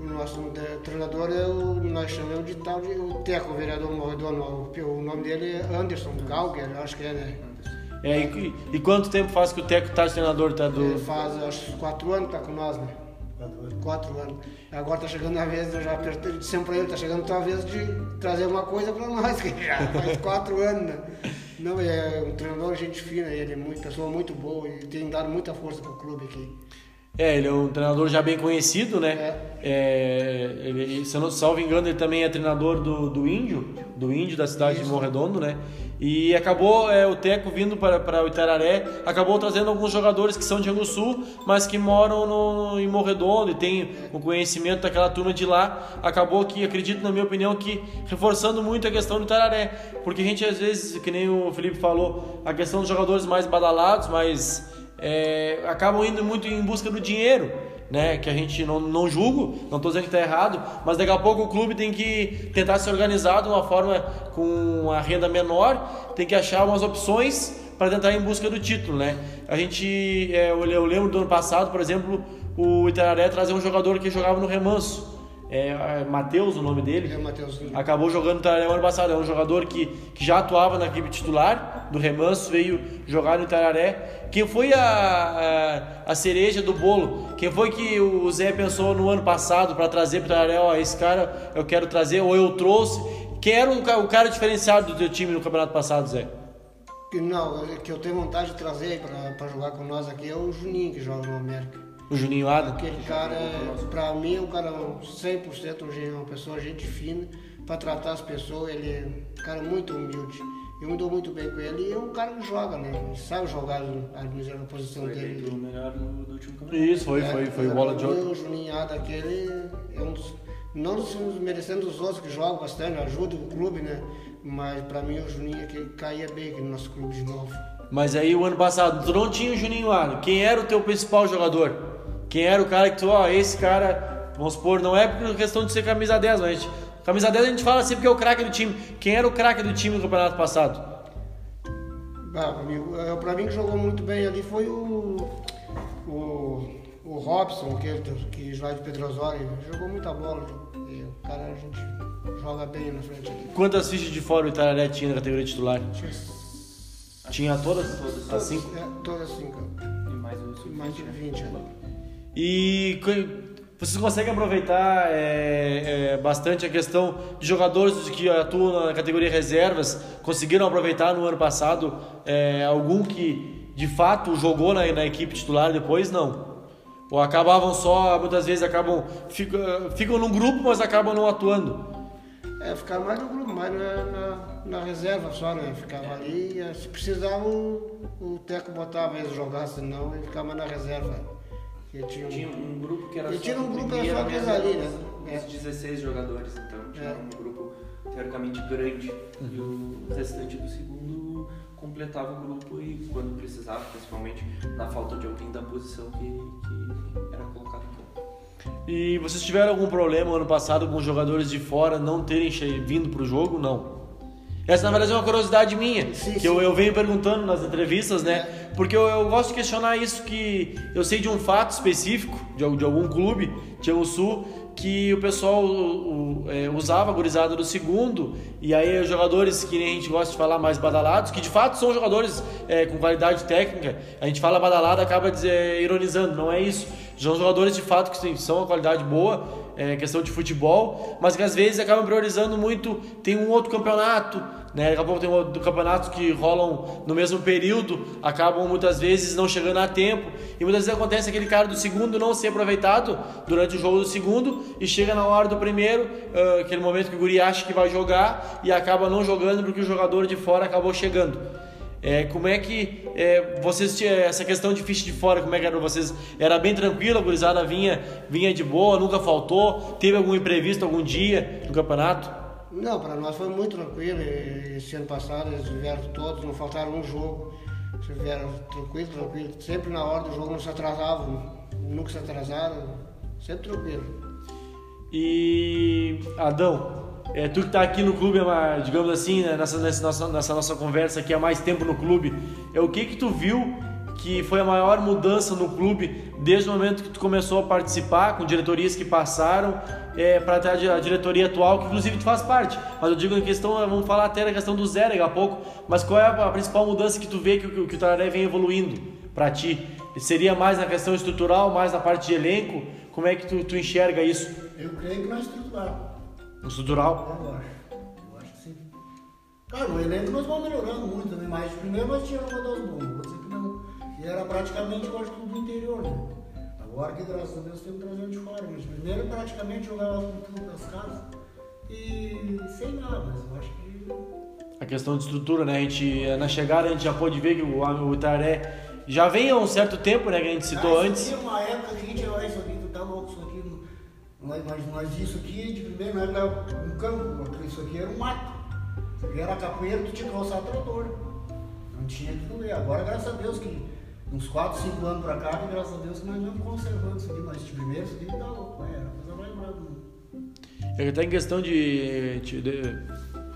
O nosso treinador é o. Nós chamamos de tal de o Teco, o vereador Morredono. O, o nome dele é Anderson Galger, acho que é, né? É, e, e quanto tempo faz que o Teco tá de treinador? Tá do... Ele faz acho quatro anos que tá com nós, né? Quatro anos. Agora tá chegando a vez, eu já apertei, pra ele, tá chegando a vez de trazer uma coisa pra nós, que já faz quatro anos, né? Não, é um treinador, gente fina, ele é muito, pessoa muito boa e tem dado muita força pro clube aqui. É, ele é um treinador já bem conhecido, né? É, ele, se eu não salvo engano, ele também é treinador do, do Índio, do Índio da cidade de Isso. Morredondo, né? E acabou é, o Teco vindo para, o Itararé, acabou trazendo alguns jogadores que são de Rio Sul, mas que moram no, em Morredondo e tem o conhecimento daquela turma de lá. Acabou que, acredito na minha opinião, que reforçando muito a questão do Itararé, porque a gente às vezes, que nem o Felipe falou, a questão dos jogadores mais badalados, mais é, acabam indo muito em busca do dinheiro, né? Que a gente não, não julgo, não estou dizendo que está errado, mas daqui a pouco o clube tem que tentar se organizar de uma forma com uma renda menor, tem que achar umas opções para tentar ir em busca do título, né? A gente, é, eu lembro do ano passado, por exemplo, o Itararé trazer um jogador que jogava no Remanso, é, é Matheus o nome dele, É o Matheusinho. acabou jogando no Itararé ano passado. É um jogador que, que já atuava na equipe titular do Remanso, veio jogar no Itararé. Quem foi a, a, a cereja do bolo? Quem foi que o Zé pensou no ano passado para trazer para o Itararé? Ó, esse cara eu quero trazer, ou eu trouxe. Quem era o, o cara diferenciado do teu time no campeonato passado, Zé? Não, que eu tenho vontade de trazer para jogar com nós aqui é o Juninho, que joga no América. O Juninho Adam? Aquele cara, é, pra mim, é um cara 100% um gen- uma pessoa gente fina, para tratar as pessoas, ele é um cara muito humilde. Eu me dou muito bem com ele e é um cara que joga, né? Ele sabe jogar a na posição Foi eleito o dele. melhor do, do último campeonato. Isso, foi, É, foi, foi pra bola de ouro. O Juninho Ada, aquele é um dos. Não desmerecendo os outros que jogam bastante, ajuda o clube, né? Mas pra mim o Juninho aqui caía bem aqui no nosso clube de novo. Mas aí o ano passado, tu não tinha o Juninho Adam. Quem era o teu principal jogador? Quem era o cara que tu, ó, esse cara, vamos supor, não é por questão de ser camisa 10, mas a gente, camisa 10 a gente fala sempre que é o craque do time. Quem era o craque do time no campeonato passado? Ah, pra, mim, é, pra mim que jogou muito bem ali foi o. O, o Robson, que, que joga de Pedro Osório, jogou muita bola. E o cara a gente joga bem na frente ali. Quantas fichas de fora o Itararé tinha na categoria titular? Tinha Tinha todas? Todas. As cinco? É, todas cinco. E mais o sub Mais de 20 ali. E vocês conseguem aproveitar é, é, bastante a questão de jogadores que atuam na categoria reservas, conseguiram aproveitar no ano passado é, algum que de fato jogou na, na equipe titular depois? Não. Ou acabavam só, muitas vezes acabam, ficam, ficam num grupo, mas acabam não atuando. É, ficava mais no grupo, mais na, na, na reserva só, né? Ficava ali, e, se precisava o, o Teco botava eles jogar, senão ele ficava na reserva. Ele tinha um- Tinha um grupo que era E só tinha um grupo, primeira só aqueles ali, né? uns- É. Uns 16 jogadores, então tinha É. um grupo teoricamente grande. E o restante do segundo completava o grupo e quando precisava, principalmente na falta de alguém da posição que, que era colocado em campo. E vocês tiveram algum problema ano passado com os jogadores de fora não terem vindo pro jogo? Não. Essa na verdade é uma curiosidade minha, Sim, que sim. Eu, eu venho perguntando nas entrevistas, né? Porque eu, eu gosto de questionar isso que eu sei de um fato específico de, de algum clube, Tiago Sul, que o pessoal o- o, é, usava a gurizada do segundo e aí os jogadores que nem a gente gosta de falar mais badalados, que de fato são jogadores é, com qualidade técnica, a gente fala badalado acaba dizer, ironizando, não é isso. São jogadores de fato que são uma qualidade boa, é, questão de futebol, mas que às vezes acabam priorizando muito. Tem um outro campeonato, né? Daqui a pouco tem outro campeonatos que rolam no mesmo período, acabam muitas vezes não chegando a tempo. E muitas vezes acontece aquele cara do segundo não ser aproveitado durante o jogo do segundo e chega na hora do primeiro, ah, aquele momento que o guri acha que vai jogar e acaba não jogando porque o jogador de fora acabou chegando. É, como é que é, vocês tinham essa questão de ficha de fora, como é que era pra vocês? Era bem tranquilo, a gurizada vinha, vinha de boa, nunca faltou? Teve algum imprevisto algum dia no campeonato? Não, para nós foi muito tranquilo. Esse ano passado eles vieram todos, não faltaram um jogo. Eles vieram tranquilo, tranquilo. Sempre na hora do jogo não se atrasavam, nunca se atrasaram, sempre tranquilo. E Adão, é, tu que tá aqui no clube, é digamos assim, né, nessa, nessa, nessa nossa conversa aqui há mais tempo no clube, é o que que tu viu que foi a maior mudança no clube desde o momento que tu começou a participar, com diretorias que passaram, é, para até a di- a diretoria atual, que inclusive tu faz parte. Mas eu digo em questão, vamos falar até na questão do Zé daqui a pouco, mas qual é a, principal mudança que tu vê que, o- que o Tararé vem evoluindo para ti? Seria mais na questão estrutural, mais na parte de elenco? Como é que tu, tu enxerga isso? Eu creio que nós estrutural. Estrutural? Eu acho. Eu acho que sim. Claro, o elenco nós vamos melhorando muito, né? Mas primeiro nós tínhamos uma das bombas, vou dizer que não. E era praticamente, eu acho, tudo do interior, né? Agora que graças a Deus temos trazendo de fora, mas primeiro praticamente jogava com tudo das casas. E sem nada, mas eu acho que. A questão de estrutura, né? A gente, na chegada a gente já pôde ver que o, o Itaré já vem há um certo tempo, né? Que a gente citou antes. Tinha uma época que Nós, nós, nós isso aqui, de primeiro, não era um campo, isso aqui era um mato. Isso aqui era capoeira, tu tinha que calçar trator. Não tinha que doer. Agora, graças a Deus, que uns 4, 5 anos pra cá, que graças a Deus nós vamos conservando isso aqui. Mas de primeiro, isso aqui tá louco, é, era coisa mais brava. né? É até em questão de. de- de-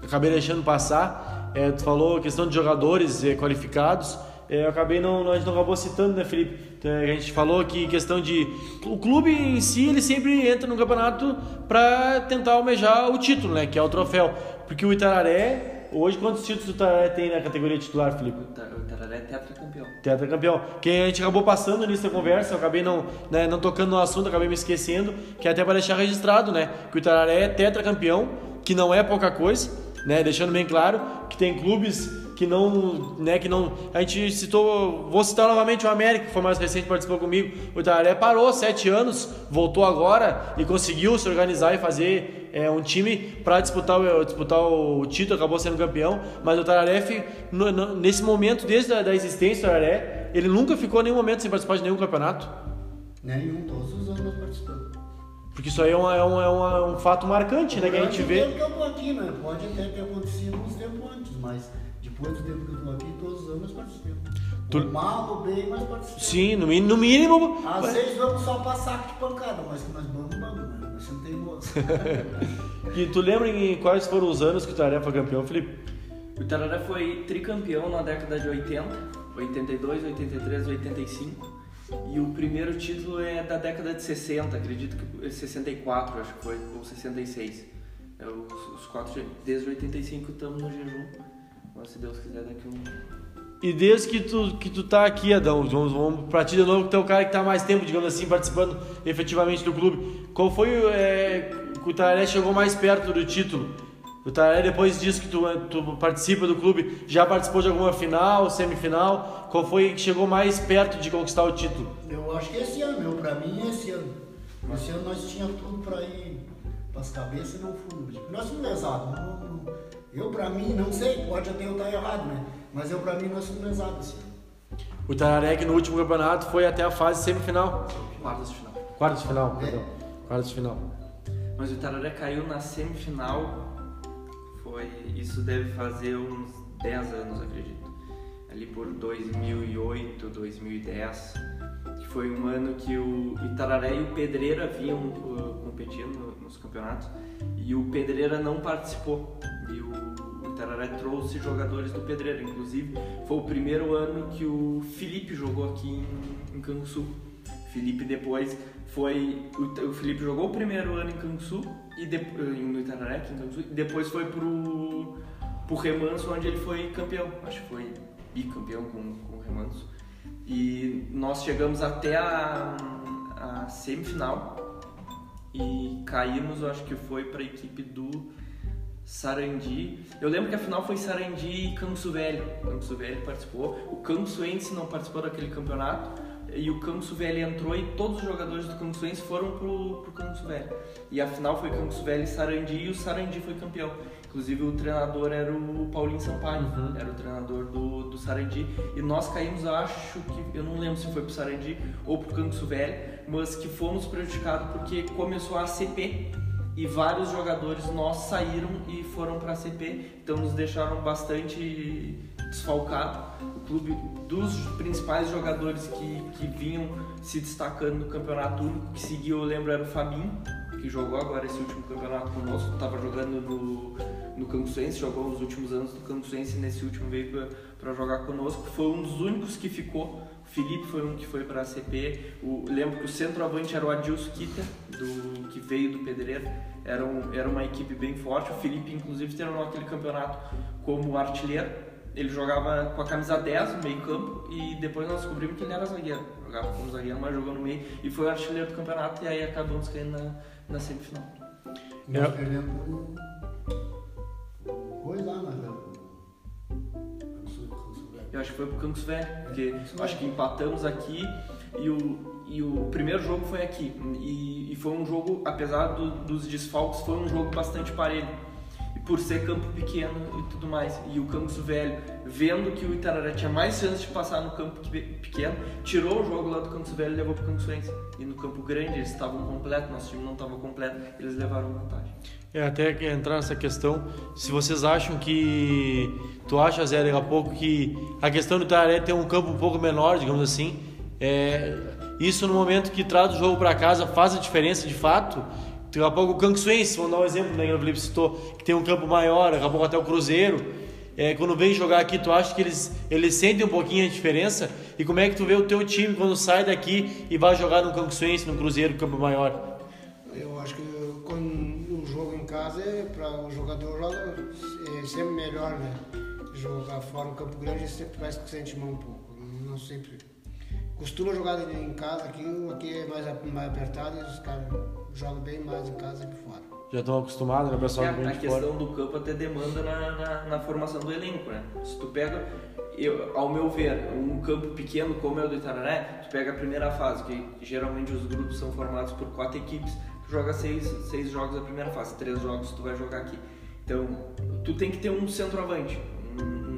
acabei deixando passar. é, tu falou questão de jogadores é, qualificados. é, eu acabei não. A gente não acabou citando, né, Felipe? Então, a gente falou que questão de. O clube em si, ele sempre entra no campeonato para tentar almejar o título, né? Que é o troféu. Porque o Itararé. Hoje, quantos títulos o Itararé tem na categoria titular, Felipe? O Tar- o Tararé é tetracampeão. Tetracampeão. Que a gente acabou passando nisso da conversa, eu acabei não, né, não tocando no assunto, acabei me esquecendo, que é até para deixar registrado, né? Que o Itararé é tetracampeão, que não é pouca coisa, né? Deixando bem claro que tem clubes que não, né, que não. A gente citou, vou citar novamente o América, que foi mais recente, participou comigo. O Itararé parou sete anos, voltou agora e conseguiu se organizar e fazer é, um time para disputar, o- disputar o título, acabou sendo campeão. Mas o Tararé, nesse momento, desde a da existência do Tararé, ele nunca ficou em nenhum momento sem participar de nenhum campeonato. Nenhum, todos os anos nós participamos. Porque isso aí é, uma- é um, é uma- um fato marcante, né? Que a gente o vê. tempo que eu tô aqui, né? Pode até ter acontecido uns tempos antes, mas depois do tempo que eu tô aqui, todos os anos nós participamos. Tu- O mal, o bem, mas participamos. Sim, no, mínimo- no mínimo. Às vezes vamos só pra saco de pancada, mas que nós vamos, vamos, né? Nós somos teimosos. E tu lembra em quais foram os anos que o Tararé foi campeão, Felipe? O Tararé foi tricampeão na década de 80, 82, 83, 85. E o primeiro título é da década de 60, acredito que 64, acho que foi, ou 66. É, os, os quatro, desde 85 estamos no jejum. Mas se Deus quiser, daqui um. E desde que tu, que tu tá aqui, Adão, vamos, vamos pra ti de novo, que tu é o cara que tá mais tempo, digamos assim, participando efetivamente do clube. Qual foi é, que o Tararé chegou mais perto do título? O Tararé, depois disso que tu, tu participa do clube, já participou de alguma final, semifinal? Qual foi que chegou mais perto de conquistar o título? Eu acho que esse ano, meu, pra mim é esse ano. Esse ano nós tínhamos tudo pra ir pras cabeças e não fomos. Nós somos lesados. não- eu, pra mim, não sei, pode até eu estar errado, né? Mas eu, pra mim, nós somos lesados esse ano. O Tararé, que no último campeonato, foi até a fase semifinal. Quartas de final. Quartos de final, É. perdão. Quartos de final. Mas o Tararé caiu na semifinal. Foi. Isso deve fazer uns 10 anos, acredito. Ali por 2008, 2010. Foi um ano que o Itararé e o Pedreira vinham uh, competindo nos campeonatos e o Pedreira não participou. E o Itararé trouxe jogadores do Pedreira, inclusive foi o primeiro ano que o Felipe jogou aqui em, em Canguçu. Felipe depois foi. O, Felipe jogou o primeiro ano em Canguçu e de, no Itararé, aqui em Canguçu, e depois foi pro, pro Remanso, onde ele foi campeão. Acho que foi bicampeão com, com o Remanso. E nós chegamos até a, a semifinal e caímos, acho que foi para a equipe do Sarandi. Eu lembro que a final foi Sarandi e Canguçu Velho. Canguçu Velho participou. O Canguçuense não participou daquele campeonato e o Canguçu Velho entrou e todos os jogadores do Canguçuense foram pro, pro Canguçu Velho. E a final foi Canguçu Velho e Sarandi e o Sarandi foi campeão. Inclusive o treinador era o Paulinho Sampaio, uhum. era o treinador do, do Sarandi. E nós caímos, acho que, eu não lembro se foi pro Sarandi ou pro Canguçu Velho, mas que fomos prejudicados porque começou a CP e vários jogadores nós saíram e foram para a CP, então nos deixaram bastante desfalcado. O clube dos principais jogadores que, que vinham se destacando no campeonato único que seguiu, eu lembro, era o Fabinho, que jogou agora esse último campeonato conosco, estava jogando no, no Campusense, jogou os últimos anos no Campusense e nesse último veio para jogar conosco. Foi um dos únicos que ficou. O Felipe foi um que foi para a CP. O, lembro que o centroavante era o Adilson Kita, do, que veio do Pedreiro. Era, um, era uma equipe bem forte. O Felipe, inclusive, terminou aquele campeonato como artilheiro. Ele jogava com a camisa 10 no meio campo e depois nós descobrimos que ele era zagueiro. Jogava como zagueiro, mas jogou no meio e foi o artilheiro do campeonato e aí acabamos caindo na, na semifinal. Nós perdemos eu acho que foi pro Campos Velho, porque acho que empatamos aqui e o, e o primeiro jogo foi aqui. E, e foi um jogo, apesar do, dos desfalques, foi um jogo bastante parelho. E por ser campo pequeno e tudo mais. E o Campos Velho, vendo que o Itararé tinha mais chance de passar no campo pequeno, tirou o jogo lá do Campos Velho e levou pro Campos Suense. E no campo grande eles estavam completos, nosso time não estava completo, eles levaram vantagem. É, até entrar nessa questão, se vocês acham que. Tu acha, Zé, daqui a pouco que a questão do Itararé ter um campo um pouco menor, digamos assim, é, isso no momento que traz o jogo para casa faz a diferença de fato? Daqui a pouco o Canguçuense, vamos dar um exemplo, né, que o Felipe citou, que tem um campo maior, daqui a pouco até o Cruzeiro. É, quando vem jogar aqui, tu acha que eles, eles sentem um pouquinho a diferença? E como é que tu vê o teu time quando sai daqui e vai jogar no Canguçuense, no Cruzeiro, campo maior? Eu acho que quando o jogo em casa é para o jogador joga, é sempre melhor, né? Jogar fora no campo grande sempre parece que sente mal um pouco. Não sempre costuma jogar em casa aqui, aqui é mais, mais apertado e os caras jogam bem mais em casa que fora. Já estão acostumados, né, pessoal? É, a questão fora. do campo até demanda na, na, na, formação do elenco, né? Se tu pega, eu, ao meu ver, um campo pequeno como é o do Itararé, tu pega a primeira fase, que geralmente os grupos são formados por quatro equipes, tu joga seis, seis jogos da primeira fase, três jogos tu vai jogar aqui. Então, tu tem que ter um centroavante,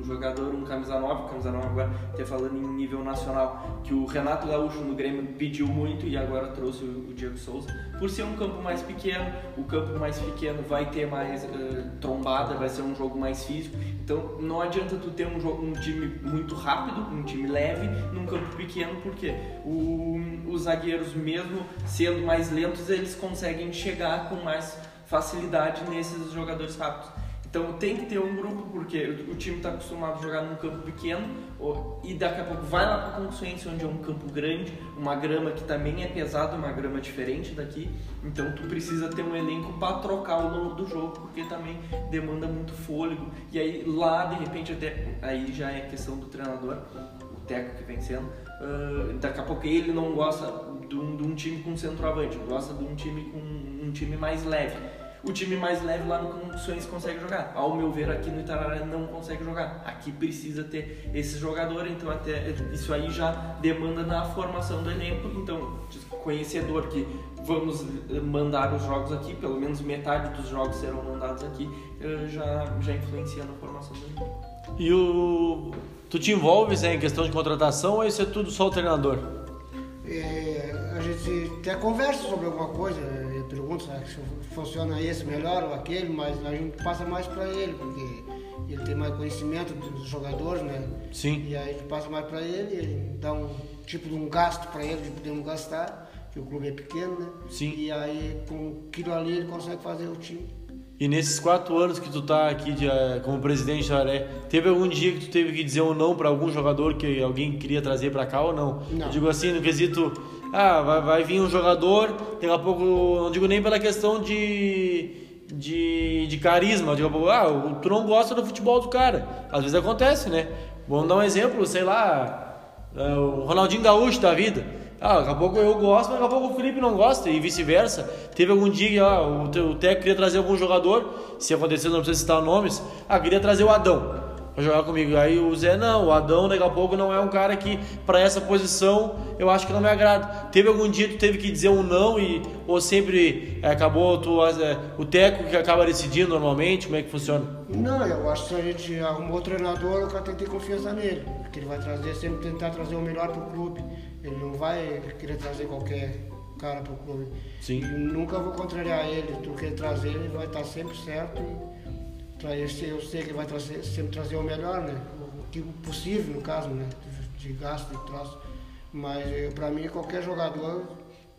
jogador, um camisa 9, camisa 9 agora, até falando em nível nacional, que o Renato Gaúcho no Grêmio pediu muito e agora trouxe o, Diego Souza. Por ser um campo mais pequeno, o campo mais pequeno vai ter mais uh, trombada, vai ser um jogo mais físico. Então não adianta tu ter um, jogo, um time muito rápido, um time leve, num campo pequeno, porque o, os zagueiros, mesmo sendo mais lentos, eles conseguem chegar com mais facilidade nesses jogadores rápidos. Então tem que ter um grupo, porque o time está acostumado a jogar num campo pequeno e daqui a pouco vai lá para Consciência, onde é um campo grande, uma grama que também é pesada, uma grama diferente daqui. Então tu precisa ter um elenco para trocar ao longo do jogo, porque também demanda muito fôlego. E aí lá, de repente, até aí já é questão do treinador, o técnico que vem sendo. Uh, daqui a pouco ele não gosta de um, de um time com centroavante, gosta de um time com um time mais leve o time mais leve lá no Condições consegue jogar. Ao meu ver, aqui no Itararé não consegue jogar. Aqui precisa ter esse jogador, então até isso aí já demanda na formação do elenco. Então, conhecedor que vamos mandar os jogos aqui, pelo menos metade dos jogos serão mandados aqui, eh, já, já influencia na formação do elenco. E o... tu te envolves em questão de contratação ou isso é tudo só o treinador? É, a gente até conversa sobre alguma coisa, se funciona esse melhor ou aquele, mas a gente passa mais para ele, porque ele tem mais conhecimento dos jogadores, né? Sim. E aí a gente passa mais para ele, ele dá um tipo de um gasto para ele, de podemos gastar, que o clube é pequeno, né? Sim. E aí com aquilo ali ele consegue fazer o time. E nesses quatro anos que tu tá aqui de, eh, como presidente de Aré, teve algum dia que tu teve que dizer um não para algum jogador que alguém queria trazer para cá ou não? Não. Eu digo assim, no quesito, ah, vai, vai vir um jogador, daqui a pouco, não digo nem pela questão de, de, de carisma, pouco, ah, tu não gosta do futebol do cara. Às vezes acontece, né? Vamos dar um exemplo, sei lá, é, o Ronaldinho Gaúcho da vida. Ah, daqui a pouco eu gosto, mas daqui a pouco o Felipe não gosta e vice-versa. Teve algum dia que ah, o, o técnico queria trazer algum jogador, se acontecer, não precisa citar nomes. Ah, queria trazer o Adão pra jogar comigo. Aí o Zé, não, o Adão daqui a pouco não é um cara que, pra essa posição, eu acho que não me agrada. Teve algum dia que tu teve que dizer um não e ou sempre é, acabou tu, é, o técnico que acaba decidindo normalmente? Como é que funciona? Não, eu acho que se a gente arrumou o treinador, o cara tem que ter confiança nele. Porque ele vai trazer, sempre tentar trazer o melhor pro clube. Ele não vai querer trazer qualquer cara pro clube. Sim. E nunca vou contrariar ele. Tudo que ele trazer, ele vai estar sempre certo. E tra- eu sei, eu sei que vai trazer, sempre trazer o melhor, né? O que possível, no caso, né? De gasto, de troço. Mas eh, pra mim, qualquer jogador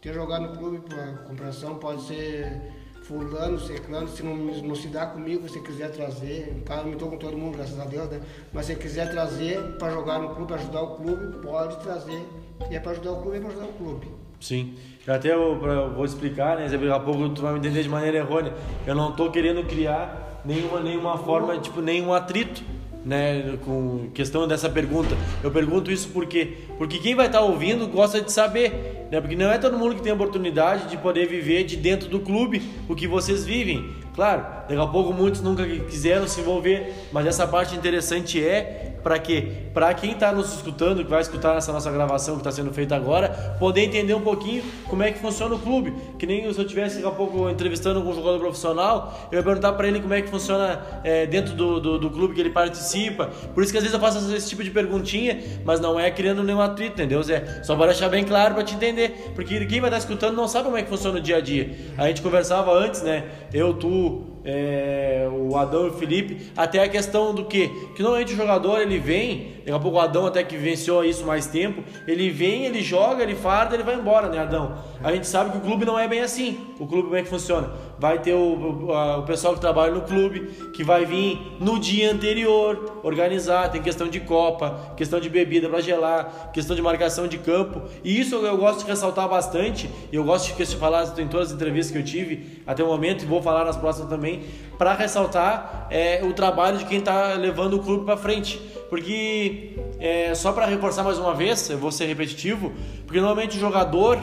ter jogado no clube, a compreensão pode ser fulano, ciclano, se não, não se dá comigo, se quiser trazer, casa eu me estou com todo mundo, graças a Deus, né? Mas se quiser trazer para jogar no clube, ajudar o clube, pode trazer. E é para ajudar o clube, é para ajudar o clube. Sim. Até eu, eu vou explicar, né? Daqui a pouco tu vai me entender de maneira errônea. Eu não tô querendo criar nenhuma, nenhuma forma, tipo, nenhum atrito, né? Com questão dessa pergunta. Eu pergunto isso porque porque quem vai estar ouvindo gosta de saber, né? Porque não é todo mundo que tem a oportunidade de poder viver de dentro do clube o que vocês vivem. Claro, daqui a pouco muitos nunca quiseram se envolver, mas essa parte interessante é para quê? Para quem está nos escutando, que vai escutar essa nossa gravação que está sendo feita agora, poder entender um pouquinho como é que funciona o clube. Que nem se eu estivesse daqui a pouco entrevistando algum jogador profissional, eu ia perguntar para ele como é que funciona é, dentro do, do, do clube que ele participa. Por isso que às vezes eu faço esse tipo de perguntinha, mas não é criando nenhum atrito, entendeu, Zé? Só para deixar bem claro para te entender. Porque quem vai estar escutando não sabe como é que funciona o dia a dia. A gente conversava antes, né? Eu, tu, é, o Adão e o Felipe, até a questão do que? Que normalmente o jogador ele vem, daqui a pouco o Adão até que venceu isso mais tempo, ele vem, ele joga, ele farda, ele vai embora, né, Adão? A gente sabe que o clube não é bem assim. O clube como é que funciona? Vai ter o, o, o pessoal que trabalha no clube, que vai vir no dia anterior organizar, tem questão de copa, questão de bebida para gelar, questão de marcação de campo. E isso eu gosto de ressaltar bastante, e eu gosto de falar em todas as entrevistas que eu tive até o momento, e vou falar nas próximas também, para ressaltar é, o trabalho de quem está levando o clube para frente. Porque, é, só para reforçar mais uma vez, eu vou ser repetitivo, porque normalmente o jogador,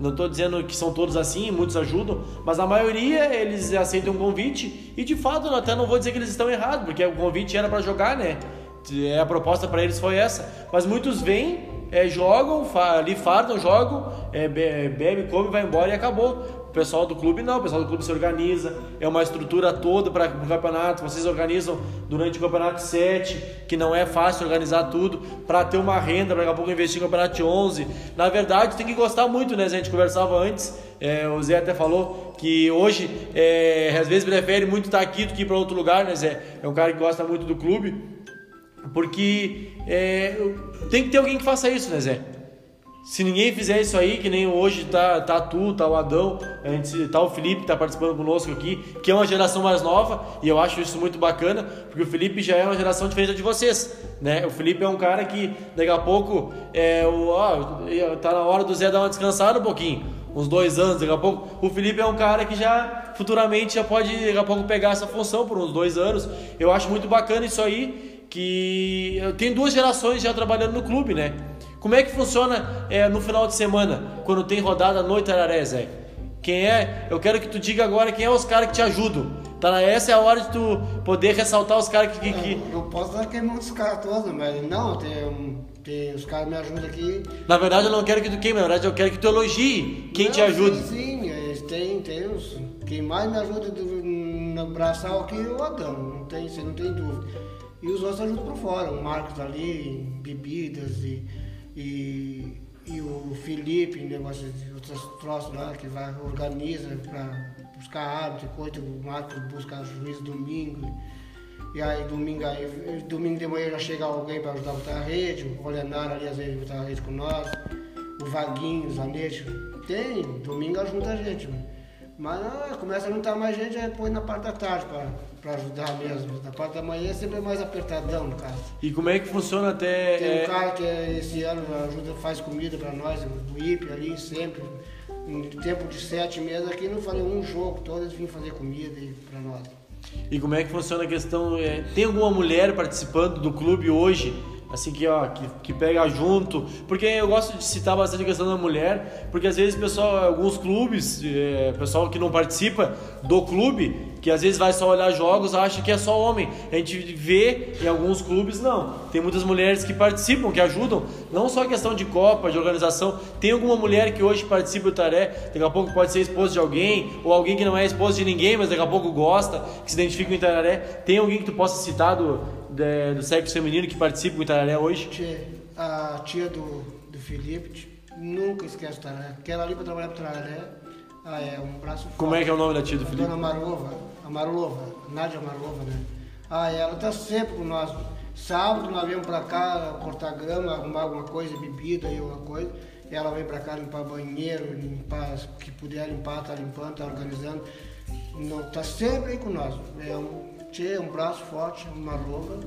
não estou dizendo que são todos assim, muitos ajudam, mas a maioria eles aceitam um convite e de fato até não vou dizer que eles estão errados, porque o convite era para jogar, né? É, a proposta para eles foi essa, mas muitos vêm, é, jogam, ali fardam, jogam, é, be bebe, come, vai embora e acabou. Pessoal do clube não, o pessoal do clube se organiza, é uma estrutura toda para o campeonato. Vocês organizam durante o campeonato 7, que não é fácil organizar tudo, para ter uma renda, para daqui a pouco investir no campeonato de 11. Na verdade, tem que gostar muito, né? A gente conversava antes, é, o Zé até falou que hoje, é, às vezes, prefere muito estar aqui do que ir para outro lugar, né, Zé? É um cara que gosta muito do clube, porque é, tem que ter alguém que faça isso, né, Zé? Se ninguém fizer isso aí, que nem hoje tá, tá tu, tá o Adão, a gente, tá o Felipe tá participando conosco aqui, que é uma geração mais nova, e eu acho isso muito bacana, porque o Felipe já é uma geração diferente de vocês, né? O Felipe é um cara que daqui a pouco é o, ó, tá na hora do Zé dar uma descansada um pouquinho, uns dois anos, daqui a pouco. O Felipe é um cara que já futuramente já pode daqui a pouco pegar essa função por uns dois anos. Eu acho muito bacana isso aí, que tem duas gerações já trabalhando no clube, né? Como é que funciona é, no final de semana, quando tem rodada no Itararé, Zé? Quem é? Eu quero que tu diga agora quem é os caras que te ajudam. Tá, essa é a hora de tu poder ressaltar os caras que, que, Eu, eu posso dar queimando os caras todos, mas não, tem, tem, os caras me ajudam aqui. Na verdade, eu não quero que tu queime, na verdade, eu quero que tu elogie quem Não, te ajuda. Sim, sim, têm, tem os. Quem mais me ajuda no braçal aqui é o Adão, não tem, você não tem dúvida. E os outros ajudam por fora, o Marcos ali, bebidas e, e, e o Felipe, negócio de outros troços lá, que vai, organiza para buscar árbitro coisa, o Marcos busca juiz domingo. E aí domingo, aí, domingo de manhã já chega alguém para ajudar a botar a rede, o Leonardo ali às vezes botar a rede com nós, o Vaguinho, o Zanete. Tem, domingo ajuda a gente. Mas ah, começa a juntar mais gente, aí põe na parte da tarde para ajudar mesmo. Na parte da manhã é sempre mais apertadão, no caso. E como é que funciona até. Tem um é, cara que é, esse ano ajuda, faz comida para nós, o IP ali sempre. Em tempo de sete meses aqui não falei um jogo, todos vinham fazer comida para nós. E como é que funciona a questão? é, tem alguma mulher participando do clube hoje? Assim que, ó, que, que pega junto. Porque eu gosto de citar bastante a questão da mulher, porque às vezes pessoal, alguns clubes, é, pessoal que não participa do clube, que às vezes vai só olhar jogos, acha que é só homem. A gente vê em alguns clubes, não. Tem muitas mulheres que participam, que ajudam, não só a questão de Copa, de organização. Tem alguma mulher que hoje participa do Taré, daqui a pouco pode ser esposa de alguém, ou alguém que não é esposa de ninguém, mas daqui a pouco gosta, que se identifica com o Itararé. Tem alguém que tu possa citar do, de- do sexo feminino que participa com o Itararé hoje? Tia, a tia do, do Felipe nunca esquece o Tararé. Quero ali para trabalhar para o Tararé. Ah, é um braço forte. Como é que é o nome da tia do A Felipe? Dona Marova, a Marolova, Nádia Marova, né? Ah, ela tá sempre com nós. Sábado nós viemos pra cá cortar grama, arrumar alguma coisa, bebida e alguma coisa. Ela vem pra cá limpar banheiro, limpar, o que puder limpar, tá limpando, tá organizando. Não, tá sempre aí com nós. É um, tchê, um braço forte, uma Marova.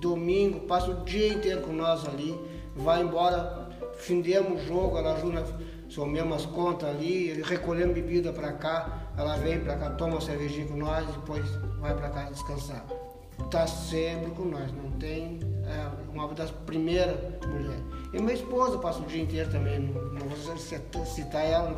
Domingo, passa o dia inteiro com nós ali. Vai embora, findemos o jogo, ela ajuda, somemos as contas ali, recolhemos bebida pra cá. Ela vem pra cá, toma uma cervejinha com nós e depois vai pra casa descansar. Tá sempre com nós, não tem. É uma das primeiras mulheres. E minha esposa passa o dia inteiro também, não, vou citar- ela,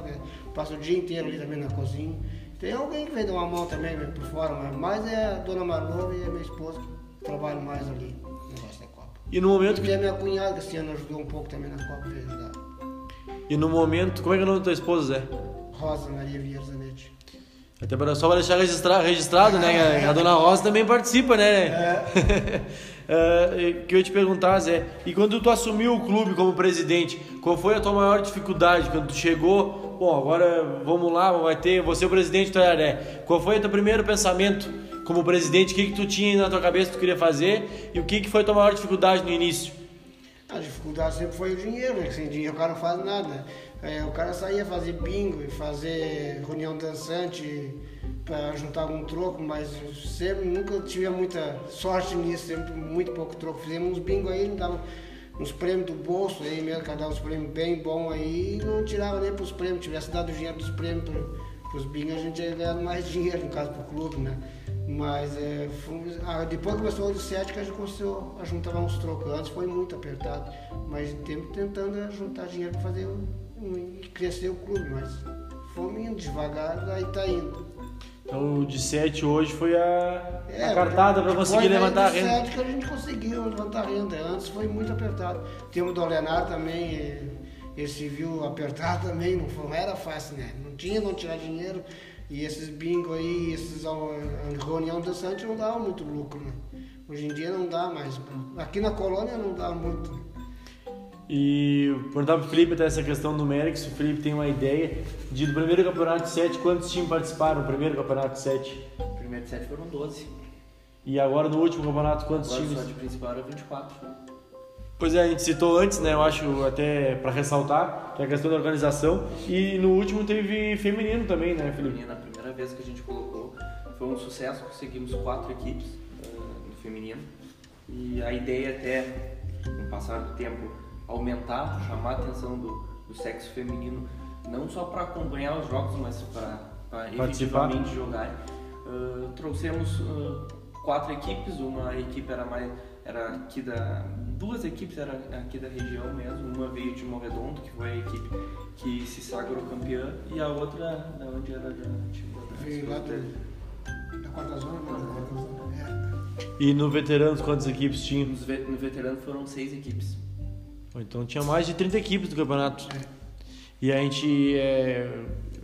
passa o dia inteiro ali também na cozinha. Tem alguém que vem dar uma mão também por fora, mas mais é a dona Marlova e a minha esposa que trabalham mais ali no negócio da Copa. E no momento E que. a minha cunhada, que esse ano ajudou um pouco também na Copa, veio ajudar. E no momento. Como é que é o nome da tua esposa, Zé? Rosa Maria Vieira Zanetti. Até para só para deixar registra- registrado, né? A dona Rosa também participa, né? É, (laughs) que eu ia te perguntar, Zé, e quando tu assumiu o clube como presidente, qual foi a tua maior dificuldade quando tu chegou? Bom, agora vamos lá, vai ter, você o presidente do Araré. Qual foi o teu primeiro pensamento como presidente? O que, que tu tinha na tua cabeça que tu queria fazer? E o que, que foi a tua maior dificuldade no início? A dificuldade sempre foi o dinheiro, né? Sem dinheiro o cara não faz nada. É, o cara saía fazer bingo e fazer reunião dançante para juntar algum troco, mas sempre nunca tive muita sorte nisso, sempre muito pouco troco. Fizemos uns bingo aí, não dava uns prêmios do bolso aí mesmo, cada uns prêmios bem bons aí, não tirava nem pros prêmios, tivesse dado dinheiro dos prêmios pro, pros bingos, a gente ia ganhar mais dinheiro, no caso, pro clube, né? Mas é, fomos- ah, depois começou o de sete que a gente começou a juntar uns trocos. Antes foi muito apertado, mas tempo tentando juntar dinheiro para fazer um, um- crescer o clube, mas fomos indo devagar, aí tá indo. Então, o de 7 hoje foi a, É, a cartada para conseguir levantar a de renda. sete que a gente conseguiu levantar a renda. Antes foi muito apertado. Temos do Leonardo também, eh, esse viu apertado (laughs) também, não, foi, não era fácil, né? Não tinha não tirar dinheiro. E esses bingo aí, esses reunião dançante não dava muito lucro, né? Hoje em dia não dá mais. Aqui na colônia não dá muito. E perguntar pro Felipe até essa questão numérica, se o Felipe tem uma ideia de do primeiro campeonato de 7, quantos times participaram no primeiro campeonato de 7? O primeiro de sete foram 12. E agora no último campeonato, quantos Agora times? só de principal era 24. Pois é, a gente citou antes, né? Eu acho até para ressaltar que é a questão da organização. E no último teve feminino também, né, Felipe? Feminino, a primeira vez que a gente colocou, foi um sucesso, conseguimos quatro equipes eh, no feminino. E a ideia até, com o passar do tempo, aumentar, chamar a atenção do, do sexo feminino, não só para acompanhar os jogos, mas para efetivamente jogar. Eh, trouxemos eh, quatro equipes, uma equipe era mais era aqui da duas equipes era aqui da região mesmo, uma veio de Morredondo, que foi a equipe que se sagrou campeã, e a outra da onde era da tipo, da- Veio lá do, da quarta zona, não, da quarta zona. É. E no veteranos, quantas equipes tinham? No veterano foram seis equipes. Então tinha mais de 30 equipes do campeonato. E a gente, é,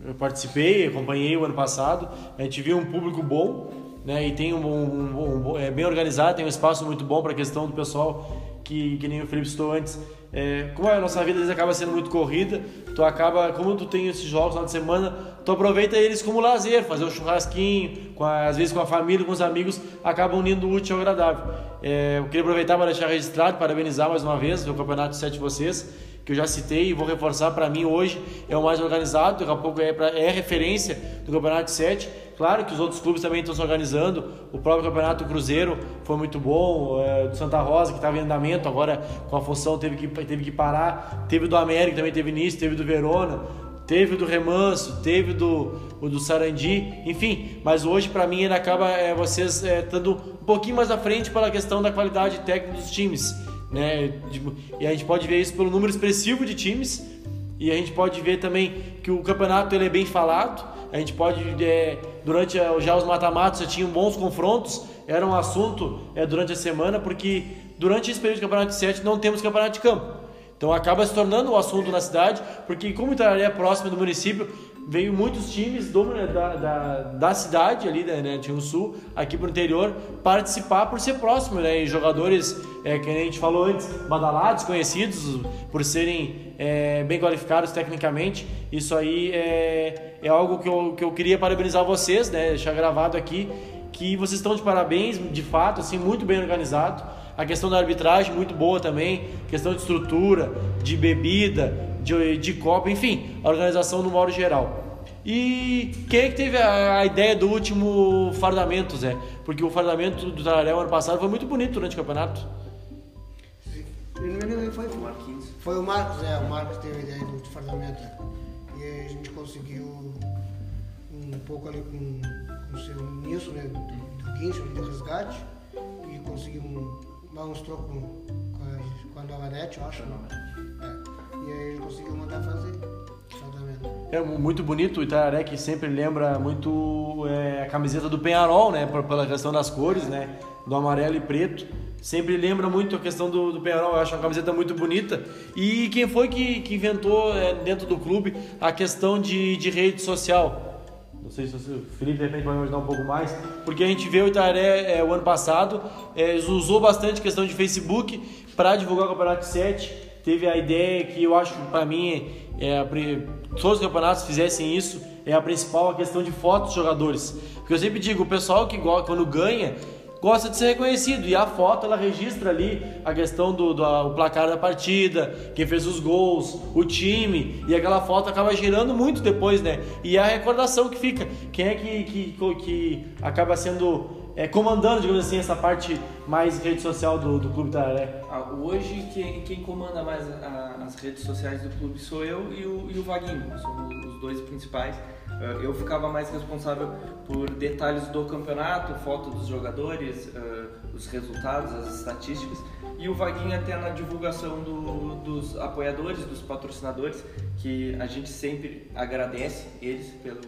eu participei, acompanhei o ano passado, a gente viu um público bom, né? E tem um, um- um- um é bem organizado, tem um espaço muito bom para a questão do pessoal que, que nem o Felipe citou antes. É, como a nossa vida às vezes acaba sendo muito corrida, tu acaba, como tu tem esses jogos na semana, tu aproveita eles como lazer, fazer um churrasquinho, a, às vezes com a família, com os amigos, acaba unindo o útil ao agradável. É, eu queria aproveitar para deixar registrado, parabenizar mais uma vez o Campeonato 7 de vocês, que eu já citei e vou reforçar para mim hoje, é o mais organizado, daqui a pouco é, pra, é referência do Campeonato 7. Claro que os outros clubes também estão se organizando, o próprio Campeonato Cruzeiro foi muito bom, é, do Santa Rosa, que estava em andamento, agora com a função teve que, teve que parar, teve do América, também teve início, teve do Verona, teve do Remanso, teve do, do Sarandi, enfim. Mas hoje, para mim, ele acaba é, vocês é, estando um pouquinho mais à frente pela questão da qualidade técnica dos times. Né? E a gente pode ver isso pelo número expressivo de times. E a gente pode ver também que o campeonato ele é bem falado. A gente pode, é, durante já os mata-matos, já tinham bons confrontos. Era um assunto é, durante a semana, porque durante esse período de campeonato de 7 não temos campeonato de campo. Então acaba se tornando um assunto na cidade, porque como Itararé é próximo do município, veio muitos times do, né, da, da, da, cidade ali, né, né Rio Sul, aqui para o interior, participar por ser próximo, né? E jogadores, é, que a gente falou antes, badalados, conhecidos, por serem é, bem qualificados tecnicamente. Isso aí é, é algo que eu, que eu queria parabenizar vocês, né? Deixar gravado aqui, que vocês estão de parabéns, de fato, assim, muito bem organizado. A questão da arbitragem, muito boa também. Questão de estrutura, de bebida, de, de copo, enfim, a organização no modo geral. E quem é que teve a, a, ideia do último fardamento, Zé? Porque o fardamento do Tararé ano passado foi muito bonito durante o campeonato. Foi, o Marquinhos. Foi o Marcos, é, o Marcos teve a ideia do fardamento. E a gente conseguiu um pouco ali com, com o seu Nilson, né, do, do guincho, do resgate, e conseguimos dar uns trocos com, com a eu acho. É. E aí conseguiu mandar fazer. É muito bonito o Itararé que sempre lembra muito é, a camiseta do Penharol, né? Pela questão das cores, né? Do amarelo e preto. Sempre lembra muito a questão do, do Penharol. Eu acho uma camiseta muito bonita. E quem foi que, que inventou é, dentro do clube a questão de, de rede social? Não sei se o Felipe de repente vai me ajudar um pouco mais, porque a gente vê o Itaré é, o ano passado, é, usou bastante questão de Facebook para divulgar o Campeonato 7. Teve a ideia que eu acho, para mim, é, todos os campeonatos fizessem isso, é a principal a questão de fotos dos jogadores. Porque eu sempre digo, o pessoal que quando ganha, gosta de ser reconhecido. E a foto ela registra ali a questão do, do a, o placar da partida, quem fez os gols, o time. E aquela foto acaba girando muito depois, né? E é a recordação que fica. Quem é que, que, que acaba sendo. É, comandando, digamos assim, essa parte mais rede social do, do Clube Tararé? Ah, hoje, quem, quem comanda mais a, as redes sociais do clube sou eu e o, e o Vaguinho. Somos os dois principais. Eh, eu ficava mais responsável por detalhes do campeonato, foto dos jogadores, eh, os resultados, as estatísticas, e o Vaguinho até na divulgação do, dos apoiadores, dos patrocinadores, que a gente sempre agradece eles pelo,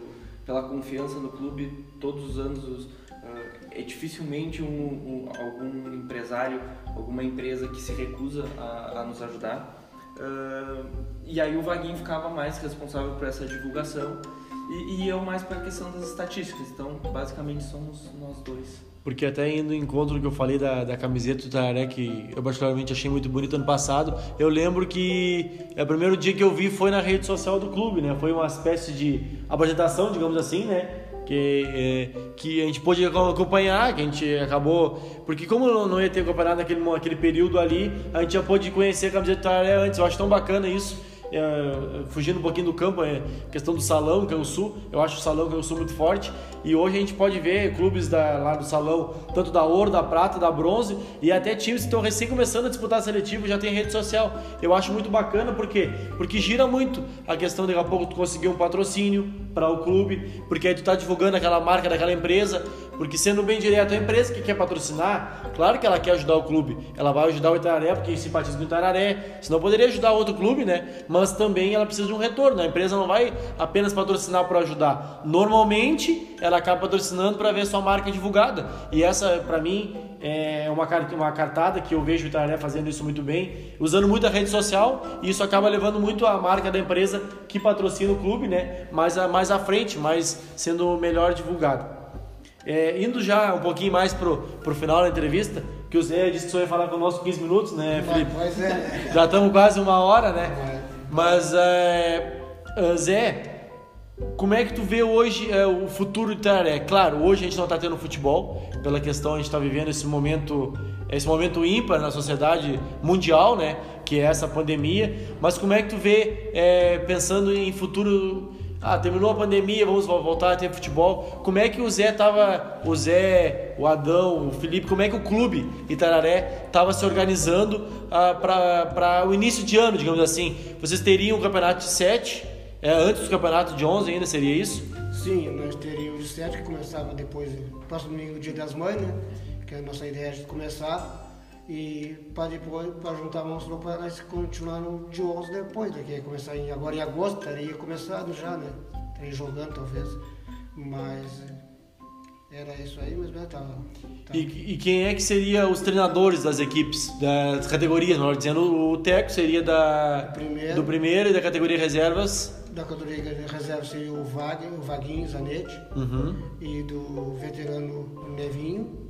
pela confiança no clube. Todos os anos os, é dificilmente um, um, algum empresário, alguma empresa que se recusa a, a nos ajudar. Uh, e aí o Vaguinho ficava mais responsável por essa divulgação e, e eu mais para a questão das estatísticas. Então, basicamente, somos nós dois. Porque até indo em encontro que eu falei da, da camiseta do Tararé, que eu particularmente achei muito bonito ano passado, eu lembro que é, o primeiro dia que eu vi foi na rede social do clube, né? Foi uma espécie de apresentação, digamos assim, né? Que, é, que a gente pôde acompanhar, que a gente acabou. Porque, como não ia ter campeonato naquele, naquele período ali, a gente já pôde conhecer a camiseta do Tararé antes. Eu acho tão bacana isso é, fugindo um pouquinho do campo, é questão do salão, que é. Eu acho o salão que é muito forte. E hoje a gente pode ver clubes da, lá do salão, tanto da ouro, da prata, da bronze, e até times que estão recém começando a disputar seletivo já tem rede social. Eu acho muito bacana, por quê? Porque gira muito a questão de daqui a pouco tu conseguir um patrocínio para o clube, porque aí tu tá divulgando aquela marca daquela empresa, porque sendo bem direto, a empresa que quer patrocinar, claro que ela quer ajudar o clube, ela vai ajudar o Itararé porque simpatiza com o Itararé, senão poderia ajudar outro clube, né? Mas também ela precisa de um retorno, a empresa não vai apenas patrocinar para ajudar. Normalmente, ela acaba patrocinando para ver sua marca divulgada. E essa, para mim, é uma, uma cartada que eu vejo o Itararé fazendo isso muito bem, usando muito a rede social, e isso acaba levando muito a marca da empresa que patrocina o clube, né? Mais, mais à frente, mais sendo melhor divulgado. É, indo já um pouquinho mais pro, pro final da entrevista, que o Zé disse que só ia falar conosco 15 minutos, né, Felipe? Pois é. Já estamos quase uma hora, né? Mas, é, ah, Zé, como é que tu vê hoje é, o futuro do Itararé? Claro, hoje a gente não está tendo futebol, pela questão a gente está vivendo esse momento, esse momento ímpar na sociedade mundial, né? Que é essa pandemia. Mas como é que tu vê, é, pensando em futuro ah, terminou a pandemia, vamos voltar a ter futebol. Como é que o Zé tava, o Zé, o Adão, o Felipe, como é que o clube Itararé estava se organizando ah, para o início de ano, digamos assim? Vocês teriam um campeonato de 7, é, antes do campeonato de 11 ainda, seria isso? Sim, nós teríamos o de 7 que começava depois, próximo domingo, o Dia das Mães, né? Que a nossa ideia é de começar e para depois para juntar monstros para nós continuar no de 11 depois, daqui né, ia começar em, agora em agosto, estaria começado já, né? Estaria jogando talvez, mas era isso aí, mas né, tava, tava. E, e, quem é que seria os treinadores das equipes, das categorias, melhor dizendo, o Teco seria da, primeiro, do primeiro e da categoria reservas? Da categoria reserva seria o, Vag, o Vaguinho Zanetti uhum. e do veterano Nevinho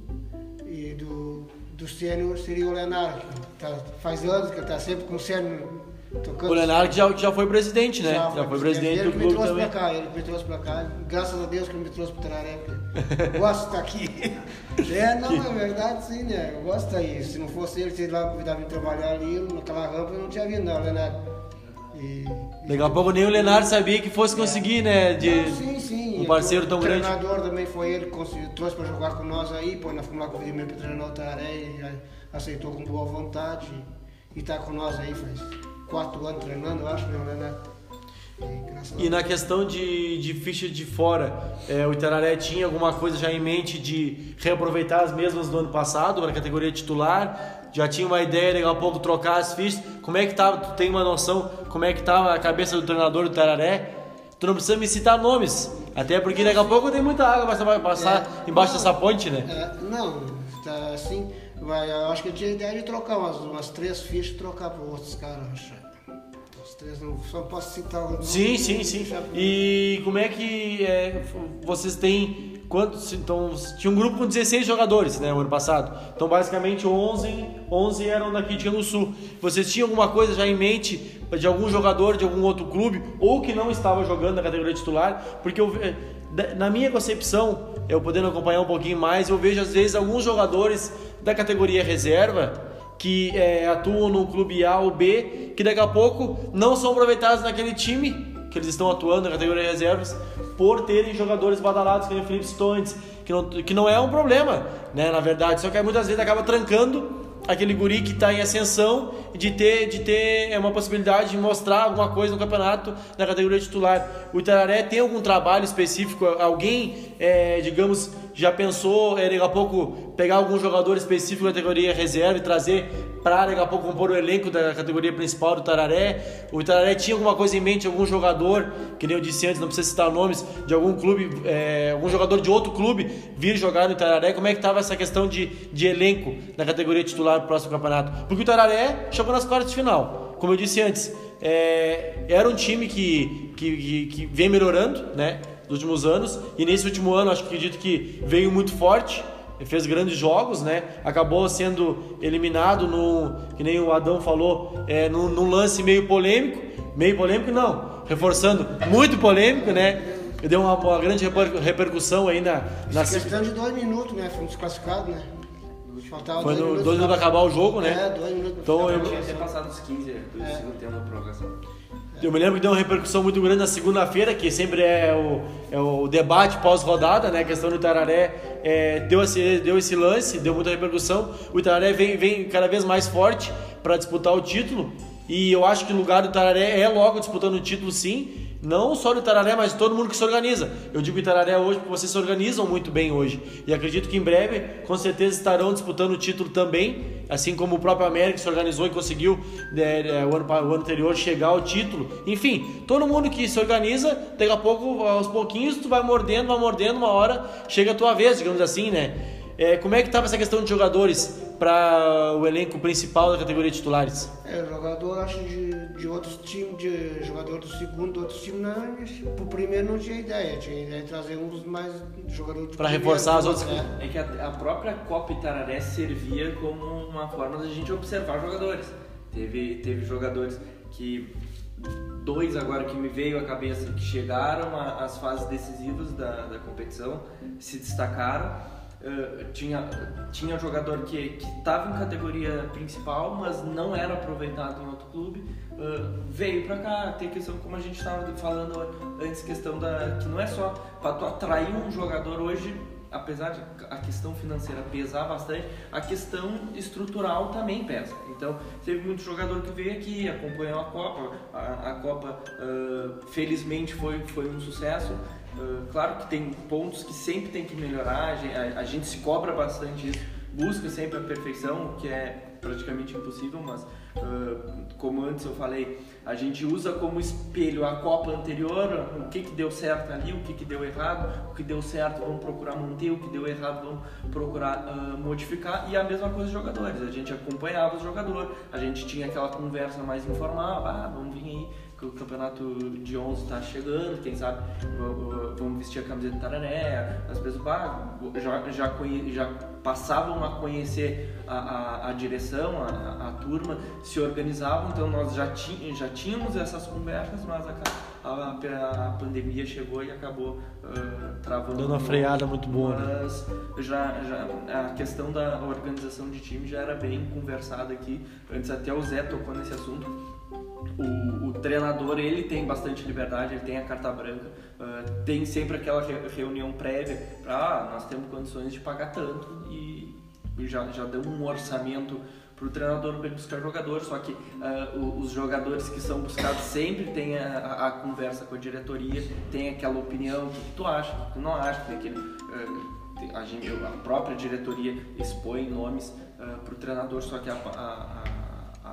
e do do sênior seria o Leonardo, tá, faz anos que está sempre com o sênior tocando. O Leonardo já, já foi presidente, né? Já, já foi presidente ele do clube também. Ele me trouxe para cá, ele me trouxe para cá. Graças a Deus que ele me trouxe para Traré, (laughs) gosto de estar aqui. (laughs) é, não, é verdade sim, né? Eu gosto de estar aí. Se não fosse ele, sei lá, convidava me trabalhar ali, naquela rampa, eu não tinha vindo não, Leonardo. E, Daqui a pouco nem o Leonardo sabia que fosse conseguir, né? De não, sim, sim. um parceiro tão grande. O treinador também foi ele que trouxe para jogar com nós aí, pô, nós fomos lá com o Vladimir para treinar o Taré e aceitou com boa vontade e está com nós aí faz quatro anos treinando, eu acho, né, Leonardo? E, e na questão de, de ficha de fora, é, o Itararé tinha alguma coisa já em mente de reaproveitar as mesmas do ano passado, na categoria titular? Já tinha uma ideia daqui a pouco trocar as fichas. Como é que tava? Tu tem uma noção como é que tava a cabeça do treinador do Tararé? Tu não precisa me citar nomes, até porque daqui a pouco tem muita água para passar é, embaixo não, dessa ponte, né? É, não, tá assim, eu acho que eu tinha ideia de trocar umas, umas três fichas e trocar para outros caras, acho. Os três não, só posso citar o Sim, sim, sim. E como é que é, vocês têm Quantos, então, tinha um grupo com 16 jogadores, né, ano passado. Então, basicamente, 11, 11 eram daqui de Rio Sul. Vocês tinham alguma coisa já em mente de algum jogador de algum outro clube ou que não estava jogando na categoria titular? Porque eu, eh, na minha concepção, eu podendo acompanhar um pouquinho mais, eu vejo às vezes alguns jogadores da categoria reserva que é, atuam no clube A ou B, que daqui a pouco não são aproveitados naquele time que eles estão atuando na categoria reservas por terem jogadores badalados, nem o Felipe Stones, que não, que não é um problema, né, na verdade, só que muitas vezes acaba trancando aquele guri que está em ascensão de ter, de ter é uma possibilidade de mostrar alguma coisa no campeonato na categoria titular. O Itararé tem algum trabalho específico? Alguém, é, digamos, já pensou é, daqui a pouco pegar algum jogador específico da categoria reserva e trazer para daqui a pouco compor o elenco da categoria principal do Tararé? O Tararé tinha alguma coisa em mente, algum jogador, que nem eu disse antes, não precisa citar nomes, de algum clube, é, algum jogador de outro clube vir jogar no Tararé? Como é que estava essa questão de, de elenco na categoria titular do próximo campeonato? Porque o Tararé chegou nas quartas de final. Como eu disse antes, é, era um time que, que, que, que vem melhorando, né? dos últimos anos. E nesse último ano, acho que acredito que veio muito forte, fez grandes jogos, né? Acabou sendo eliminado no, que nem o Adão falou, é, num, num lance meio polêmico, meio polêmico não, reforçando, muito polêmico, né? Deu uma, uma grande repercussão aí na, na questão de dois minutos, né? Fomos desclassificados, né? Faltava Foi dois, minutos, dois minutos acabar o jogo, né? É, dois minutos. Então, eu tinha até passado os 15 do é. segundo tempo da prorrogação. Eu me lembro que deu uma repercussão muito grande na segunda-feira, que sempre é o, é o debate pós-rodada, né? A questão do Itararé é, deu, esse, deu esse lance, deu muita repercussão. O Itararé vem, vem cada vez mais forte para disputar o título. E eu acho que o lugar do Itararé é logo disputando o título, sim. Não só do Itararé, mas todo mundo que se organiza. Eu digo Itararé hoje porque vocês se organizam muito bem hoje. E acredito que em breve, com certeza, estarão disputando o título também. Assim como o próprio América se organizou e conseguiu é, é, o, ano, o ano anterior chegar ao título. Enfim, todo mundo que se organiza, daqui a pouco, aos pouquinhos, tu vai mordendo, vai mordendo, uma hora chega a tua vez, digamos assim, né? É, como é que estava essa questão de jogadores para o elenco principal da categoria titulares? É, jogador acho de, de outros times, de jogador do segundo, outros times, não, pro primeiro não tinha ideia, tinha ideia de trazer um dos mais jogadores Para reforçar as outras. É, é que a, a, própria Copa Itararé servia como uma forma da gente observar jogadores. Teve, teve jogadores que dois agora que me veio à cabeça que chegaram às fases decisivas da, da competição, se destacaram. Uh, tinha, tinha jogador que estava em categoria principal, mas não era aproveitado em outro clube, uh, veio para cá. Tem questão, como a gente estava falando antes, questão da que não é só para tu atrair um jogador hoje, apesar de a questão financeira pesar bastante, a questão estrutural também pesa. Então, teve muito jogador que veio aqui, acompanhou a Copa, a, a Copa uh, felizmente foi, foi um sucesso. Uh, claro que tem pontos que sempre tem que melhorar, a gente, a, a gente se cobra bastante isso, busca sempre a perfeição, o que é praticamente impossível, mas uh, como antes eu falei, a gente usa como espelho a Copa anterior, o que, que deu certo ali, o que, que deu errado, o que deu certo vamos procurar manter, o que deu errado vamos procurar uh, modificar e a mesma coisa os jogadores, a gente acompanhava os jogadores, a gente tinha aquela conversa mais informal, ah, vamos vir aí que o campeonato de 11 está chegando, quem sabe vamos vestir a camiseta do Tararé, as pessoas já, já, já passavam a conhecer a, a, a direção, a, a, turma, se organizavam, então nós já, ti, já tínhamos essas conversas, mas a, a, pandemia chegou e acabou uh, travando. Dando uma freada muito boa. Né? Mas né? já, já, a questão da organização de time já era bem conversada aqui, antes até o Zé tocou nesse assunto o, o, treinador ele tem bastante liberdade, ele tem a carta branca, uh, tem sempre aquela re reunião prévia para ah, nós temos condições de pagar tanto e já, já deu um orçamento para o treinador para buscar jogadores, só que uh, os jogadores que são buscados sempre tem a, a, a, conversa com a diretoria, tem aquela opinião, o que tu acha, o que tu não acha, tem aquele, uh, a, gente, a, própria diretoria expõe nomes para o treinador, só que a, a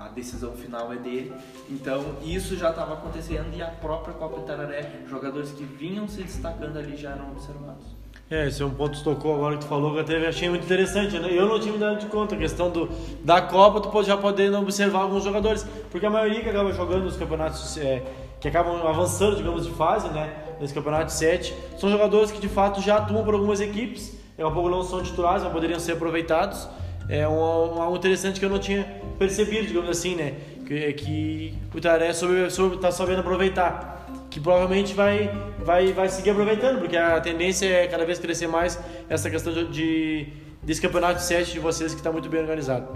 a decisão final é dele. Então isso já estava acontecendo e a própria Copa Tararé, jogadores que vinham se destacando ali já eram observados. É, esse é um ponto que tocou agora que tu falou que eu até achei muito interessante. Né? Eu não tinha me dado de conta, a questão do, da Copa, tu já poder observar alguns jogadores, porque a maioria que acaba jogando nos campeonatos, é, que acabam avançando, digamos, de fase, né, nesse campeonato 7, são jogadores que de fato já atuam por algumas equipes, daqui a pouco não são titulares, mas poderiam ser aproveitados. É um, um, algo interessante que eu não tinha percebido, digamos assim, né? Que, que o Itaré está sabendo aproveitar. Que provavelmente vai, vai, vai seguir aproveitando, porque a tendência é cada vez crescer mais essa questão de, de desse campeonato de 7 de vocês que está muito bem organizado.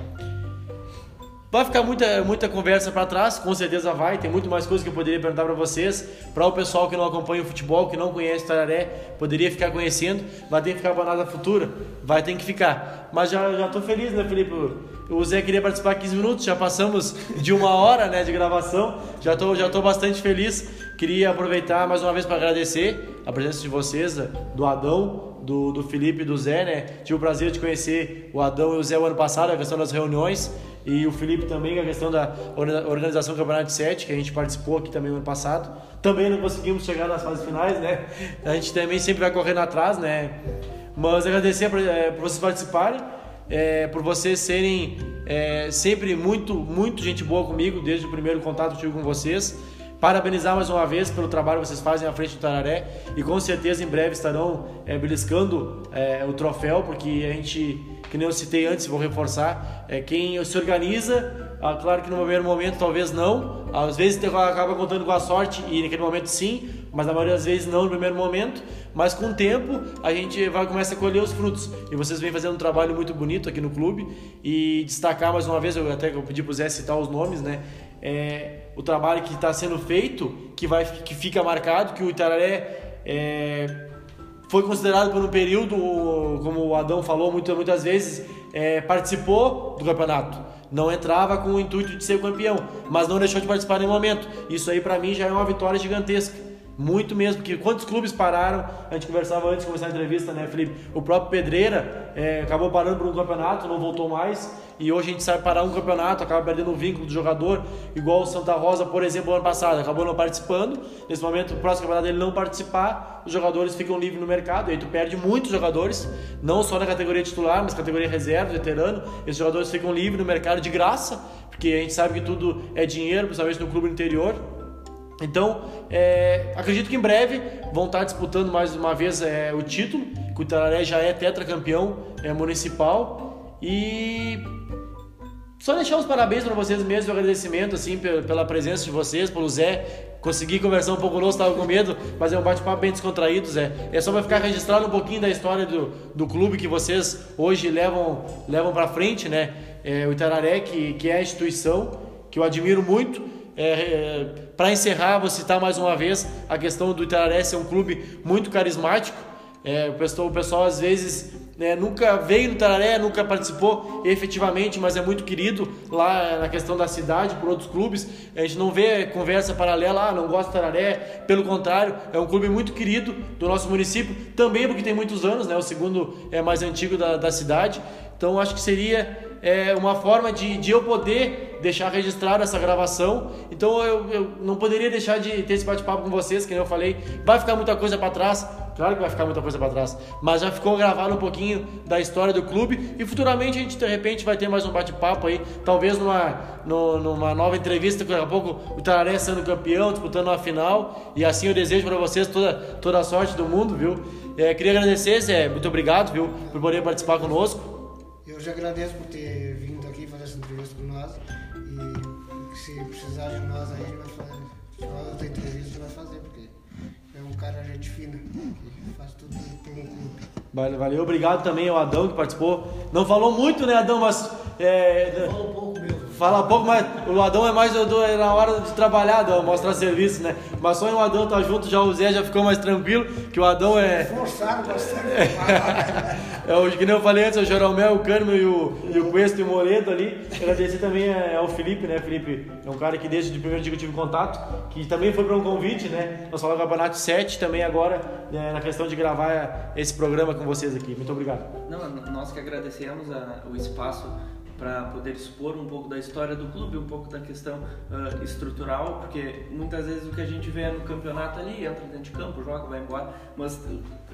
Vai ficar muita, muita conversa para trás, com certeza vai. Tem muito mais coisas que eu poderia perguntar para vocês. Para o pessoal que não acompanha o futebol, que não conhece o Tararé, poderia ficar conhecendo. Vai ter que ficar para nada futura, vai ter que ficar. Mas já já tô feliz, né, Felipe? O Zé queria participar 15 minutos, já passamos de uma hora, né, de gravação. Já tô já tô bastante feliz. Queria aproveitar mais uma vez para agradecer a presença de vocês, do Adão, do, do Felipe e do Zé, né? Tive o prazer de conhecer o Adão e o Zé o ano passado, a questão das reuniões e o Felipe também, a questão da organização do Campeonato de 7, que a gente participou aqui também no ano passado. Também não conseguimos chegar nas fases finais, né? A gente também sempre vai correndo atrás, né? Mas agradecer por, é, por vocês participarem, é, por vocês serem é, sempre muito, muito gente boa comigo, desde o primeiro contato que tive com vocês. Parabenizar mais uma vez pelo trabalho que vocês fazem à frente do Tararé e com certeza em breve estarão é, beliscando é, o troféu, porque a gente que nem eu citei antes, vou reforçar, é quem se organiza, ah, claro que no primeiro momento talvez não, às vezes acaba contando com a sorte e naquele momento sim, mas na maioria das vezes não no primeiro momento, mas com o tempo a gente vai começar a colher os frutos. E vocês vêm fazendo um trabalho muito bonito aqui no clube e destacar mais uma vez, eu até eu pedi para o Zé citar os nomes, né? É, o trabalho que está sendo feito, que vai que fica marcado, que o Itararé é, foi considerado por um período, como o Adão falou muitas, muitas vezes, é, participou do campeonato. Não entrava com o intuito de ser campeão, mas não deixou de participar em nenhum momento. Isso aí para mim já é uma vitória gigantesca. Muito mesmo, porque quantos clubes pararam? A gente conversava antes de começar a entrevista, né, Felipe? O próprio Pedreira é, acabou parando por um campeonato, não voltou mais. E hoje a gente sabe parar um campeonato, acaba perdendo o vínculo do jogador, igual o Santa Rosa, por exemplo, ano passado, acabou não participando. Nesse momento, o próximo campeonato ele não participar, os jogadores ficam livres no mercado, e aí tu perde muitos jogadores, não só na categoria titular, mas categoria reserva, veterano. Esses jogadores ficam livres no mercado de graça, porque a gente sabe que tudo é dinheiro, principalmente no clube interior. Então, é, acredito que em breve vão estar disputando mais uma vez é, o título, que o Tararé já é tetracampeão é, municipal e só deixar os parabéns para vocês mesmos, o agradecimento assim pela presença de vocês, pelo Zé. Consegui conversar um pouco conosco, estava com medo, mas é um bate-papo bem descontraído, Zé. É só para ficar registrado um pouquinho da história do, do clube que vocês hoje levam, levam para frente, né? É, o Itararé, que, que é a instituição, que eu admiro muito. É, é, para encerrar, vou citar mais uma vez a questão do Itararé ser um clube muito carismático. É, o, pessoal, o pessoal às vezes né, nunca veio no Tararé, nunca participou efetivamente, mas é muito querido lá na questão da cidade, por outros clubes. A gente não vê conversa paralela, ah, não gosta do Tararé, pelo contrário, é um clube muito querido do nosso município, também porque tem muitos anos, né, o segundo é mais antigo da, da cidade. Então acho que seria é, uma forma de, de eu poder deixar registrado essa gravação. Então eu, eu não poderia deixar de ter esse bate-papo com vocês, que eu falei. Vai ficar muita coisa para trás, claro que vai ficar muita coisa para trás, mas já ficou gravado um pouquinho da história do clube e futuramente a gente de repente vai ter mais um bate-papo aí, talvez numa, numa nova entrevista, daqui a pouco o Tararé sendo campeão, disputando uma final. E assim eu desejo para vocês toda, toda a sorte do mundo, viu? É, queria agradecer, Zé, muito obrigado, viu, por poder participar conosco. Eu já agradeço por ter vindo aqui fazer essa entrevista com nós. E se precisar de nós aí, a gente vai fazer. Se outra entrevista, a gente vai fazer, porque é um cara gente fina, que faz tudo por um clube. Valeu, obrigado também ao Adão que participou. Não falou muito, né, Adão? Mas. É, falou pouco mesmo. Fala pouco, mas o Adão é mais do, é na hora de trabalhar, de mostrar serviço, né? Mas só em o Adão tá junto, já o Zé já ficou mais tranquilo, que o Adão é. Forçado bastante. (laughs) é o que nem eu falei antes, é o Jeromel, o Cânimo e o, e o Cuesta e o Moreto ali. Agradecer também é, ao Felipe, né? Felipe é um cara que desde o primeiro dia que eu tive contato, que também foi para um convite, né? Nós falamos Campeonato 7 também agora, né, na questão de gravar esse programa com vocês aqui. Muito obrigado. Não, nós que agradecemos a, o espaço para poder expor um pouco da história do clube, um pouco da questão uh, estrutural, porque muitas vezes o que a gente vê no campeonato ali, entra dentro de campo, joga, vai embora, mas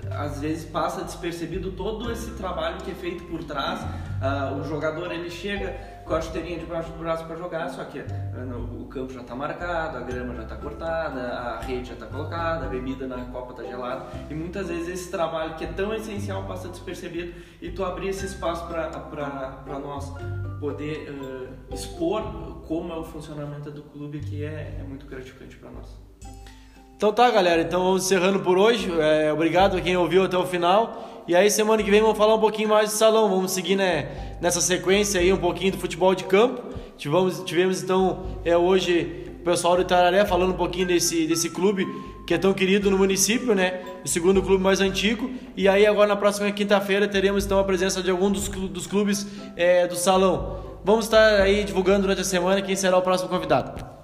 às vezes passa despercebido todo esse trabalho que é feito por trás. Uh, o jogador ele chega com a chuteirinha debaixo do braço para jogar, só que uh, o campo já está marcado, a grama já está cortada, a rede já está colocada, a bebida na copa está gelada e muitas vezes esse trabalho que é tão essencial passa despercebido e tu abrir esse espaço para nós poder uh, expor como é o funcionamento do clube que é, é muito gratificante para nós. Então tá, galera. Então vamos encerrando por hoje. É, obrigado a quem ouviu até o final. E aí semana que vem vamos falar um pouquinho mais de salão. Vamos seguir né, nessa sequência aí um pouquinho do futebol de campo. Tivemos, tivemos então é, hoje o pessoal do Itararé falando um pouquinho desse, desse clube que é tão querido no município, né? O segundo clube mais antigo. E aí agora na próxima quinta-feira teremos então a presença de algum dos, dos clubes é, do salão. Vamos estar aí divulgando durante a semana quem será o próximo convidado.